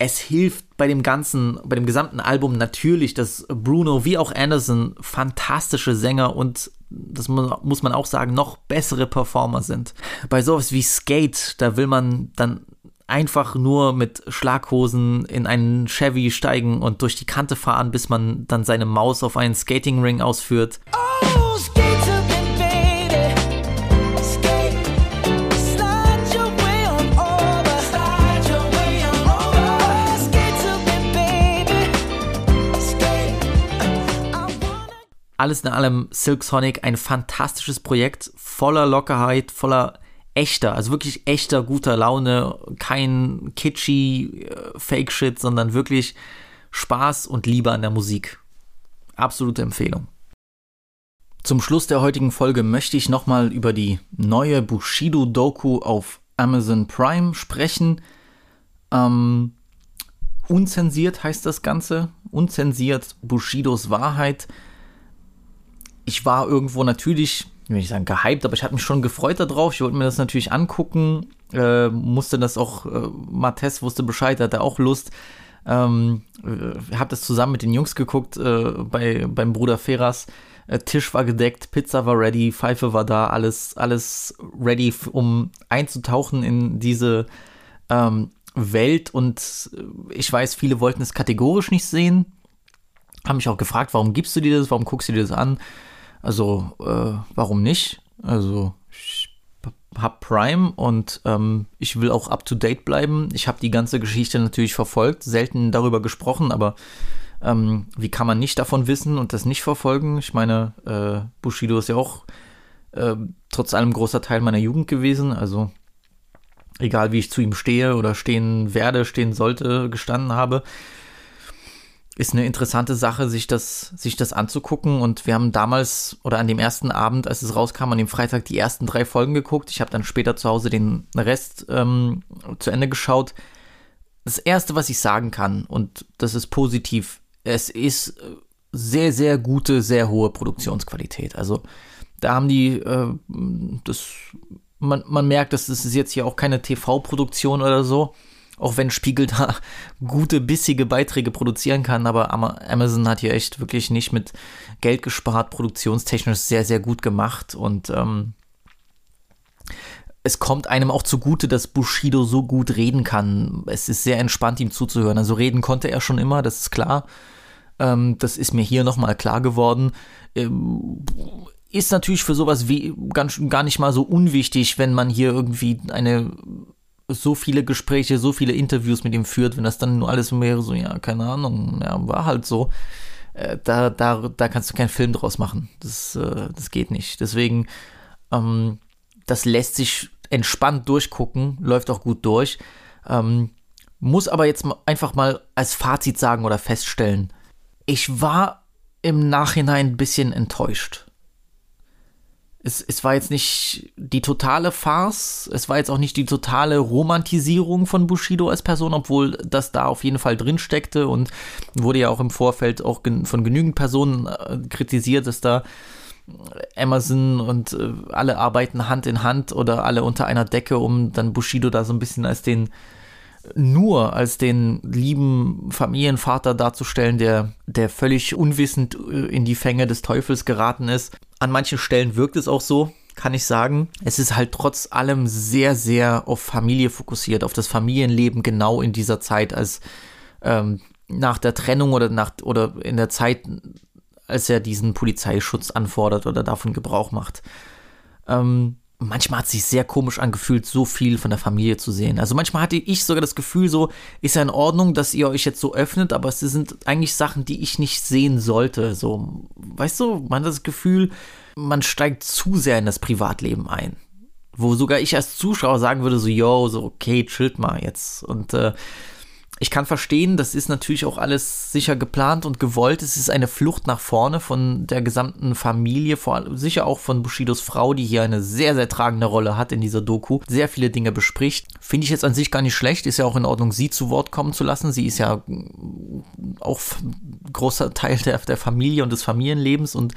Es hilft bei dem ganzen, bei dem gesamten Album natürlich, dass Bruno wie auch Anderson fantastische Sänger und das mu- muss man auch sagen, noch bessere Performer sind. Bei sowas wie Skate, da will man dann einfach nur mit Schlaghosen in einen Chevy steigen und durch die Kante fahren, bis man dann seine Maus auf einen Skatingring ausführt. Oh, alles in allem Silk Sonic ein fantastisches Projekt, voller Lockerheit, voller echter, also wirklich echter guter Laune, kein kitschy äh, Fake-Shit, sondern wirklich Spaß und Liebe an der Musik. Absolute Empfehlung. Zum Schluss der heutigen Folge möchte ich nochmal über die neue Bushido-Doku auf Amazon Prime sprechen. Ähm, unzensiert heißt das Ganze. Unzensiert Bushidos Wahrheit ich war irgendwo natürlich, ich will nicht sagen gehypt, aber ich hatte mich schon gefreut darauf. Ich wollte mir das natürlich angucken. Äh, musste das auch, äh, Mattes wusste Bescheid, hatte auch Lust. Ähm, äh, hab das zusammen mit den Jungs geguckt äh, bei, beim Bruder Feras. Äh, Tisch war gedeckt, Pizza war ready, Pfeife war da, alles, alles ready, um einzutauchen in diese ähm, Welt. Und äh, ich weiß, viele wollten es kategorisch nicht sehen haben mich auch gefragt, warum gibst du dir das, warum guckst du dir das an? Also, äh, warum nicht? Also, ich habe Prime und ähm, ich will auch up to date bleiben. Ich habe die ganze Geschichte natürlich verfolgt, selten darüber gesprochen, aber ähm, wie kann man nicht davon wissen und das nicht verfolgen? Ich meine, äh, Bushido ist ja auch äh, trotz allem großer Teil meiner Jugend gewesen, also egal wie ich zu ihm stehe oder stehen werde, stehen sollte, gestanden habe ist eine interessante Sache, sich das, sich das anzugucken. Und wir haben damals oder an dem ersten Abend, als es rauskam, an dem Freitag die ersten drei Folgen geguckt. Ich habe dann später zu Hause den Rest ähm, zu Ende geschaut. Das Erste, was ich sagen kann, und das ist positiv, es ist sehr, sehr gute, sehr hohe Produktionsqualität. Also da haben die äh, das, man, man merkt, dass das ist jetzt hier auch keine TV-Produktion oder so auch wenn Spiegel da gute, bissige Beiträge produzieren kann, aber Amazon hat hier echt wirklich nicht mit Geld gespart, produktionstechnisch sehr, sehr gut gemacht und ähm, es kommt einem auch zugute, dass Bushido so gut reden kann. Es ist sehr entspannt, ihm zuzuhören. Also reden konnte er schon immer, das ist klar. Ähm, das ist mir hier nochmal klar geworden. Ähm, ist natürlich für sowas wie ganz, gar nicht mal so unwichtig, wenn man hier irgendwie eine so viele Gespräche, so viele Interviews mit ihm führt, wenn das dann nur alles wäre, so, ja, keine Ahnung, ja, war halt so, äh, da, da, da kannst du keinen Film draus machen. Das, äh, das geht nicht. Deswegen, ähm, das lässt sich entspannt durchgucken, läuft auch gut durch. Ähm, muss aber jetzt einfach mal als Fazit sagen oder feststellen, ich war im Nachhinein ein bisschen enttäuscht es, es war jetzt nicht die totale Farce, es war jetzt auch nicht die totale Romantisierung von Bushido als Person, obwohl das da auf jeden Fall drin steckte und wurde ja auch im Vorfeld auch von genügend Personen äh, kritisiert, dass da Amazon und äh, alle arbeiten Hand in Hand oder alle unter einer Decke, um dann Bushido da so ein bisschen als den nur als den lieben Familienvater darzustellen, der, der völlig unwissend äh, in die Fänge des Teufels geraten ist. An manchen Stellen wirkt es auch so, kann ich sagen. Es ist halt trotz allem sehr, sehr auf Familie fokussiert, auf das Familienleben genau in dieser Zeit, als ähm, nach der Trennung oder nach oder in der Zeit, als er diesen Polizeischutz anfordert oder davon Gebrauch macht. Ähm, manchmal hat es sich sehr komisch angefühlt, so viel von der Familie zu sehen. Also manchmal hatte ich sogar das Gefühl, so ist ja in Ordnung, dass ihr euch jetzt so öffnet, aber es sind eigentlich Sachen, die ich nicht sehen sollte. So, weißt du, man hat das Gefühl, man steigt zu sehr in das Privatleben ein. Wo sogar ich als Zuschauer sagen würde, so, yo, so, okay, chillt mal jetzt. Und äh, ich kann verstehen, das ist natürlich auch alles sicher geplant und gewollt. Es ist eine Flucht nach vorne von der gesamten Familie, vor allem sicher auch von Bushidos Frau, die hier eine sehr, sehr tragende Rolle hat in dieser Doku, sehr viele Dinge bespricht. Finde ich jetzt an sich gar nicht schlecht, ist ja auch in Ordnung, sie zu Wort kommen zu lassen. Sie ist ja auch großer Teil der, der Familie und des Familienlebens und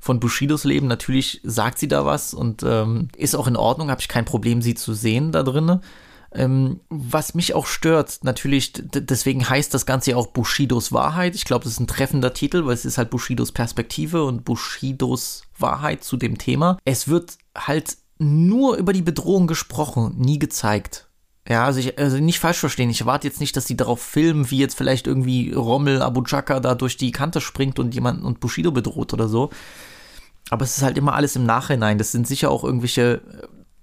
von Bushidos Leben. Natürlich sagt sie da was und ähm, ist auch in Ordnung, habe ich kein Problem, sie zu sehen da drinnen. Ähm, was mich auch stört, natürlich, deswegen heißt das Ganze ja auch Bushidos Wahrheit. Ich glaube, das ist ein treffender Titel, weil es ist halt Bushidos Perspektive und Bushidos Wahrheit zu dem Thema. Es wird halt nur über die Bedrohung gesprochen, nie gezeigt. Ja, also, ich, also nicht falsch verstehen. Ich erwarte jetzt nicht, dass sie darauf filmen, wie jetzt vielleicht irgendwie Rommel Abu Chaka da durch die Kante springt und jemanden und Bushido bedroht oder so. Aber es ist halt immer alles im Nachhinein. Das sind sicher auch irgendwelche,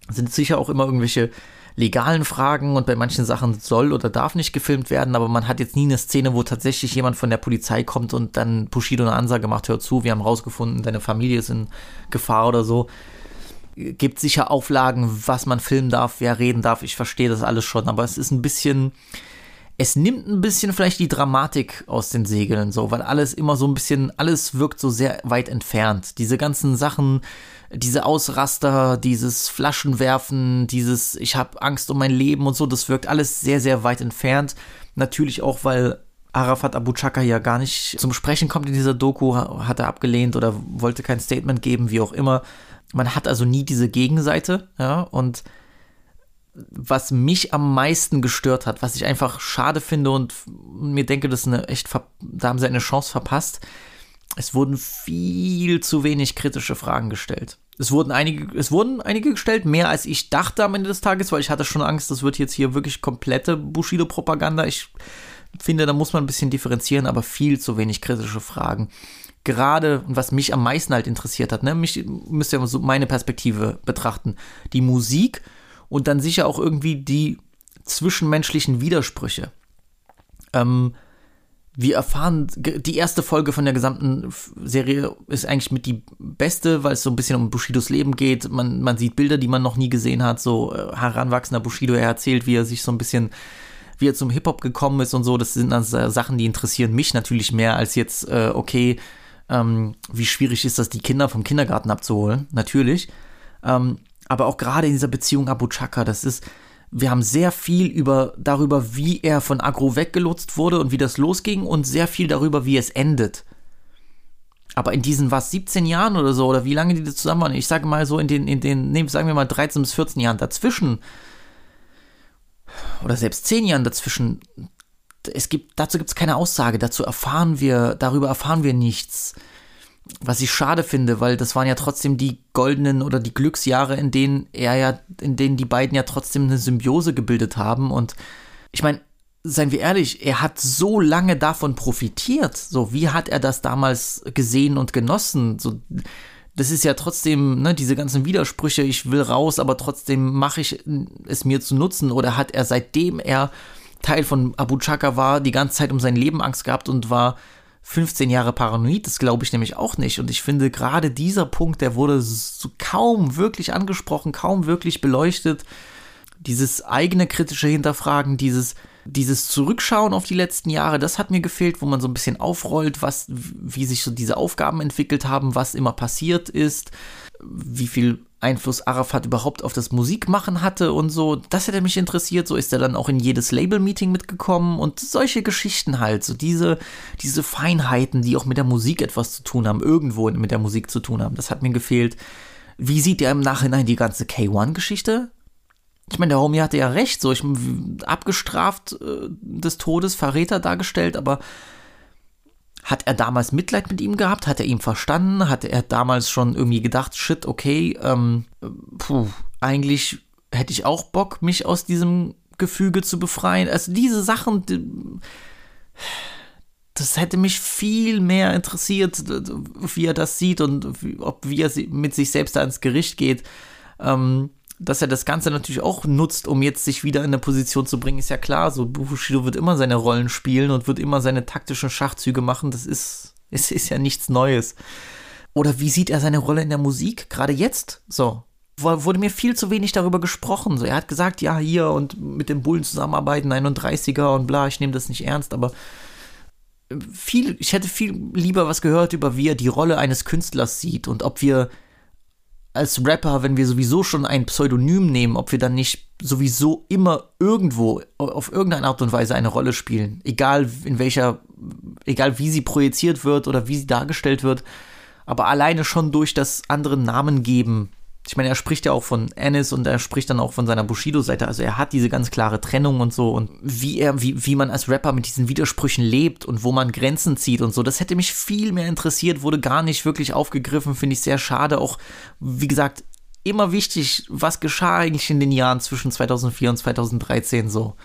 sind sicher auch immer irgendwelche legalen Fragen und bei manchen Sachen soll oder darf nicht gefilmt werden, aber man hat jetzt nie eine Szene, wo tatsächlich jemand von der Polizei kommt und dann Bushido eine Ansage macht, hör zu, wir haben rausgefunden, deine Familie ist in Gefahr oder so. Gibt sicher Auflagen, was man filmen darf, wer reden darf, ich verstehe das alles schon, aber es ist ein bisschen, es nimmt ein bisschen vielleicht die Dramatik aus den Segeln, so, weil alles immer so ein bisschen, alles wirkt so sehr weit entfernt. Diese ganzen Sachen, diese Ausraster, dieses Flaschenwerfen, dieses ich habe Angst um mein Leben und so, das wirkt alles sehr, sehr weit entfernt. Natürlich auch, weil Arafat Abu Chaka ja gar nicht zum Sprechen kommt in dieser Doku, hat er abgelehnt oder wollte kein Statement geben, wie auch immer. Man hat also nie diese Gegenseite, ja, und was mich am meisten gestört hat, was ich einfach schade finde und mir denke, das ist eine echt, da haben sie eine Chance verpasst, es wurden viel zu wenig kritische Fragen gestellt. Es wurden einige, es wurden einige gestellt, mehr als ich dachte am Ende des Tages, weil ich hatte schon Angst, das wird jetzt hier wirklich komplette Bushido-Propaganda. Ich finde, da muss man ein bisschen differenzieren, aber viel zu wenig kritische Fragen. gerade und was mich am meisten halt interessiert hat, ne, mich müsst ihr so meine Perspektive betrachten. Die Musik und dann sicher auch irgendwie die zwischenmenschlichen Widersprüche. Ähm, wir erfahren, die erste Folge von der gesamten Serie ist eigentlich mit die beste, weil es so ein bisschen um Bushidos Leben geht. Man, man sieht Bilder, die man noch nie gesehen hat, so äh, heranwachsender Bushido. Er erzählt, wie er sich so ein bisschen, wie er zum Hip-Hop gekommen ist und so. Das sind dann Sachen, die interessieren mich natürlich mehr als jetzt, äh, okay, ähm, wie schwierig ist das, die Kinder vom Kindergarten abzuholen. Natürlich. Ähm, aber auch gerade in dieser Beziehung Abu Chaka, das ist, wir haben sehr viel über, darüber, wie er von Agro weggelotst wurde und wie das losging und sehr viel darüber, wie es endet. Aber in diesen, was, 17 Jahren oder so, oder wie lange die zusammen waren, ich sage mal so in den, in den, nee, sagen wir mal 13 bis 14 Jahren dazwischen, oder selbst 10 Jahren dazwischen, es gibt, dazu gibt es keine Aussage, dazu erfahren wir, darüber erfahren wir nichts was ich schade finde, weil das waren ja trotzdem die goldenen oder die Glücksjahre, in denen er ja, in denen die beiden ja trotzdem eine Symbiose gebildet haben. Und ich meine, seien wir ehrlich, er hat so lange davon profitiert. So, wie hat er das damals gesehen und genossen? So, das ist ja trotzdem, ne, diese ganzen Widersprüche, ich will raus, aber trotzdem mache ich es mir zu nutzen. Oder hat er seitdem er Teil von Abu Chaka war, die ganze Zeit um sein Leben Angst gehabt und war 15 Jahre paranoid, das glaube ich nämlich auch nicht. Und ich finde gerade dieser Punkt, der wurde so kaum wirklich angesprochen, kaum wirklich beleuchtet. Dieses eigene kritische Hinterfragen, dieses, dieses Zurückschauen auf die letzten Jahre, das hat mir gefehlt, wo man so ein bisschen aufrollt, was, wie sich so diese Aufgaben entwickelt haben, was immer passiert ist, wie viel Einfluss Arafat überhaupt auf das Musikmachen hatte und so. Das hätte mich interessiert. So ist er dann auch in jedes Label-Meeting mitgekommen und solche Geschichten halt. So diese, diese Feinheiten, die auch mit der Musik etwas zu tun haben, irgendwo mit der Musik zu tun haben. Das hat mir gefehlt. Wie sieht er im Nachhinein die ganze K1-Geschichte? Ich meine, der Homie hatte ja recht, so ich abgestraft äh, des Todes, Verräter dargestellt, aber hat er damals Mitleid mit ihm gehabt? Hat er ihn verstanden? Hatte er damals schon irgendwie gedacht, shit, okay, ähm, puh, eigentlich hätte ich auch Bock, mich aus diesem Gefüge zu befreien? Also diese Sachen, das hätte mich viel mehr interessiert, wie er das sieht und wie, ob wie er mit sich selbst da ins Gericht geht. Ähm, dass er das Ganze natürlich auch nutzt, um jetzt sich wieder in eine Position zu bringen, ist ja klar. So Bushido wird immer seine Rollen spielen und wird immer seine taktischen Schachzüge machen. Das ist, es ist ja nichts Neues. Oder wie sieht er seine Rolle in der Musik? Gerade jetzt? So. Wurde mir viel zu wenig darüber gesprochen. So, er hat gesagt, ja, hier und mit den Bullen zusammenarbeiten, 31er und bla, ich nehme das nicht ernst, aber viel, ich hätte viel lieber was gehört über, wie er die Rolle eines Künstlers sieht und ob wir als Rapper, wenn wir sowieso schon ein Pseudonym nehmen, ob wir dann nicht sowieso immer irgendwo auf irgendeine Art und Weise eine Rolle spielen. Egal in welcher, egal wie sie projiziert wird oder wie sie dargestellt wird. Aber alleine schon durch das andere Namen geben ich meine, er spricht ja auch von Ennis und er spricht dann auch von seiner Bushido-Seite. Also er hat diese ganz klare Trennung und so und wie er, wie, wie man als Rapper mit diesen Widersprüchen lebt und wo man Grenzen zieht und so. Das hätte mich viel mehr interessiert, wurde gar nicht wirklich aufgegriffen, finde ich sehr schade. Auch, wie gesagt, immer wichtig, was geschah eigentlich in den Jahren zwischen 2004 und 2013 so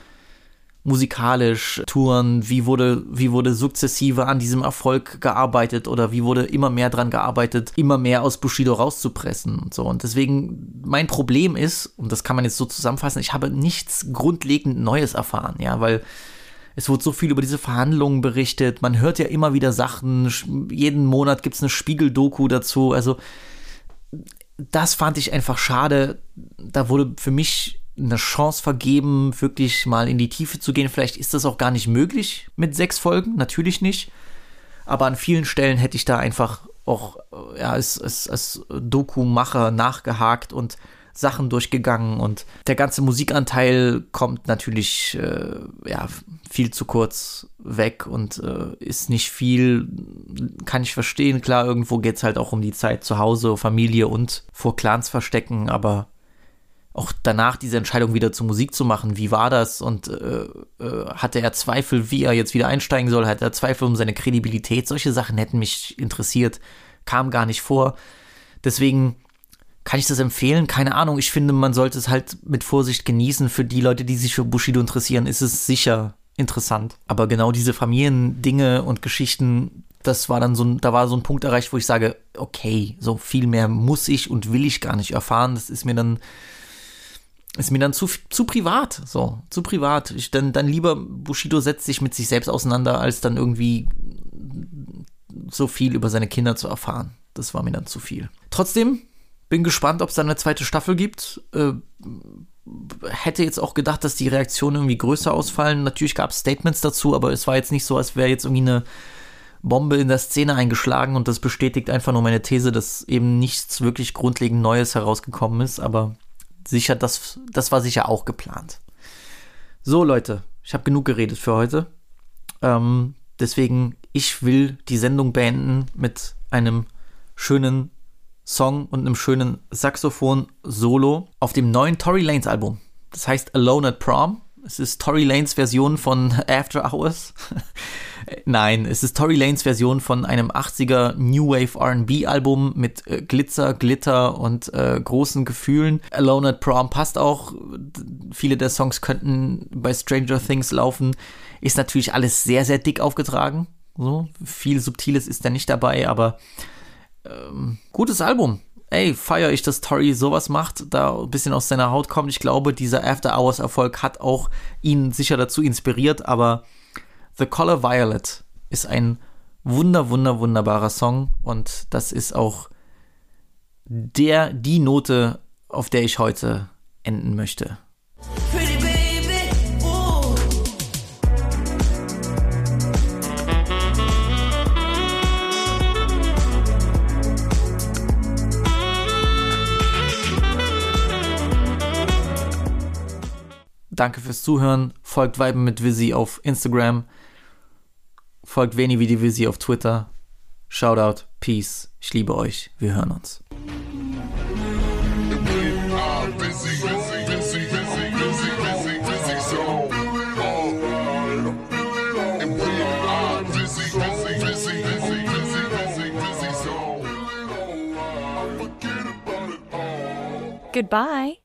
musikalisch, Touren, wie wurde, wie wurde sukzessive an diesem Erfolg gearbeitet oder wie wurde immer mehr dran gearbeitet, immer mehr aus Bushido rauszupressen und so. Und deswegen, mein Problem ist, und das kann man jetzt so zusammenfassen, ich habe nichts grundlegend Neues erfahren, ja, weil es wurde so viel über diese Verhandlungen berichtet, man hört ja immer wieder Sachen, jeden Monat gibt es eine Spiegel-Doku dazu, also das fand ich einfach schade. Da wurde für mich eine Chance vergeben, wirklich mal in die Tiefe zu gehen. Vielleicht ist das auch gar nicht möglich mit sechs Folgen, natürlich nicht. Aber an vielen Stellen hätte ich da einfach auch ja, als, als, als Doku-Macher nachgehakt und Sachen durchgegangen und der ganze Musikanteil kommt natürlich äh, ja, viel zu kurz weg und äh, ist nicht viel, kann ich verstehen. Klar, irgendwo geht es halt auch um die Zeit zu Hause, Familie und vor Clans verstecken, aber auch danach diese Entscheidung wieder zur Musik zu machen, wie war das und äh, äh, hatte er Zweifel, wie er jetzt wieder einsteigen soll, hatte er Zweifel um seine Kredibilität, solche Sachen hätten mich interessiert, kam gar nicht vor. Deswegen kann ich das empfehlen? Keine Ahnung, ich finde, man sollte es halt mit Vorsicht genießen. Für die Leute, die sich für Bushido interessieren, ist es sicher interessant. Aber genau diese Familiendinge und Geschichten das war dann so ein, da war so ein Punkt erreicht, wo ich sage, okay, so viel mehr muss ich und will ich gar nicht erfahren. Das ist mir dann, ist mir dann zu, zu privat, so, zu privat. Ich dann, dann lieber Bushido setzt sich mit sich selbst auseinander, als dann irgendwie so viel über seine Kinder zu erfahren. Das war mir dann zu viel. Trotzdem bin gespannt, ob es da eine zweite Staffel gibt. Äh, hätte jetzt auch gedacht, dass die Reaktionen irgendwie größer ausfallen. Natürlich gab es Statements dazu, aber es war jetzt nicht so, als wäre jetzt irgendwie eine Bombe in der Szene eingeschlagen und das bestätigt einfach nur meine These, dass eben nichts wirklich grundlegend Neues herausgekommen ist, aber sicher, das, das war sicher auch geplant. So, Leute, ich habe genug geredet für heute. Ähm, deswegen, ich will die Sendung beenden mit einem schönen Song und einem schönen Saxophon-Solo auf dem neuen Tory Lanes Album. Das heißt Alone at Prom. Es ist Tory Lanes Version von *laughs* After Hours. *laughs* Nein, es ist Tory Lanes Version von einem 80er New Wave RB Album mit äh, Glitzer, Glitter und äh, großen Gefühlen. Alone at Prom passt auch. Viele der Songs könnten bei Stranger Things laufen. Ist natürlich alles sehr, sehr dick aufgetragen. So, viel Subtiles ist da nicht dabei, aber ähm, gutes Album. Ey, feiere ich, dass Tori sowas macht, da ein bisschen aus seiner Haut kommt. Ich glaube, dieser After Hours Erfolg hat auch ihn sicher dazu inspiriert, aber The Color Violet ist ein wunder, wunder, wunderbarer Song und das ist auch der, die Note, auf der ich heute enden möchte. Danke fürs Zuhören. Folgt Weiben mit Visi auf Instagram. Folgt Veni wie die Visi auf Twitter. Shoutout, Peace. Ich liebe euch. Wir hören uns. Goodbye.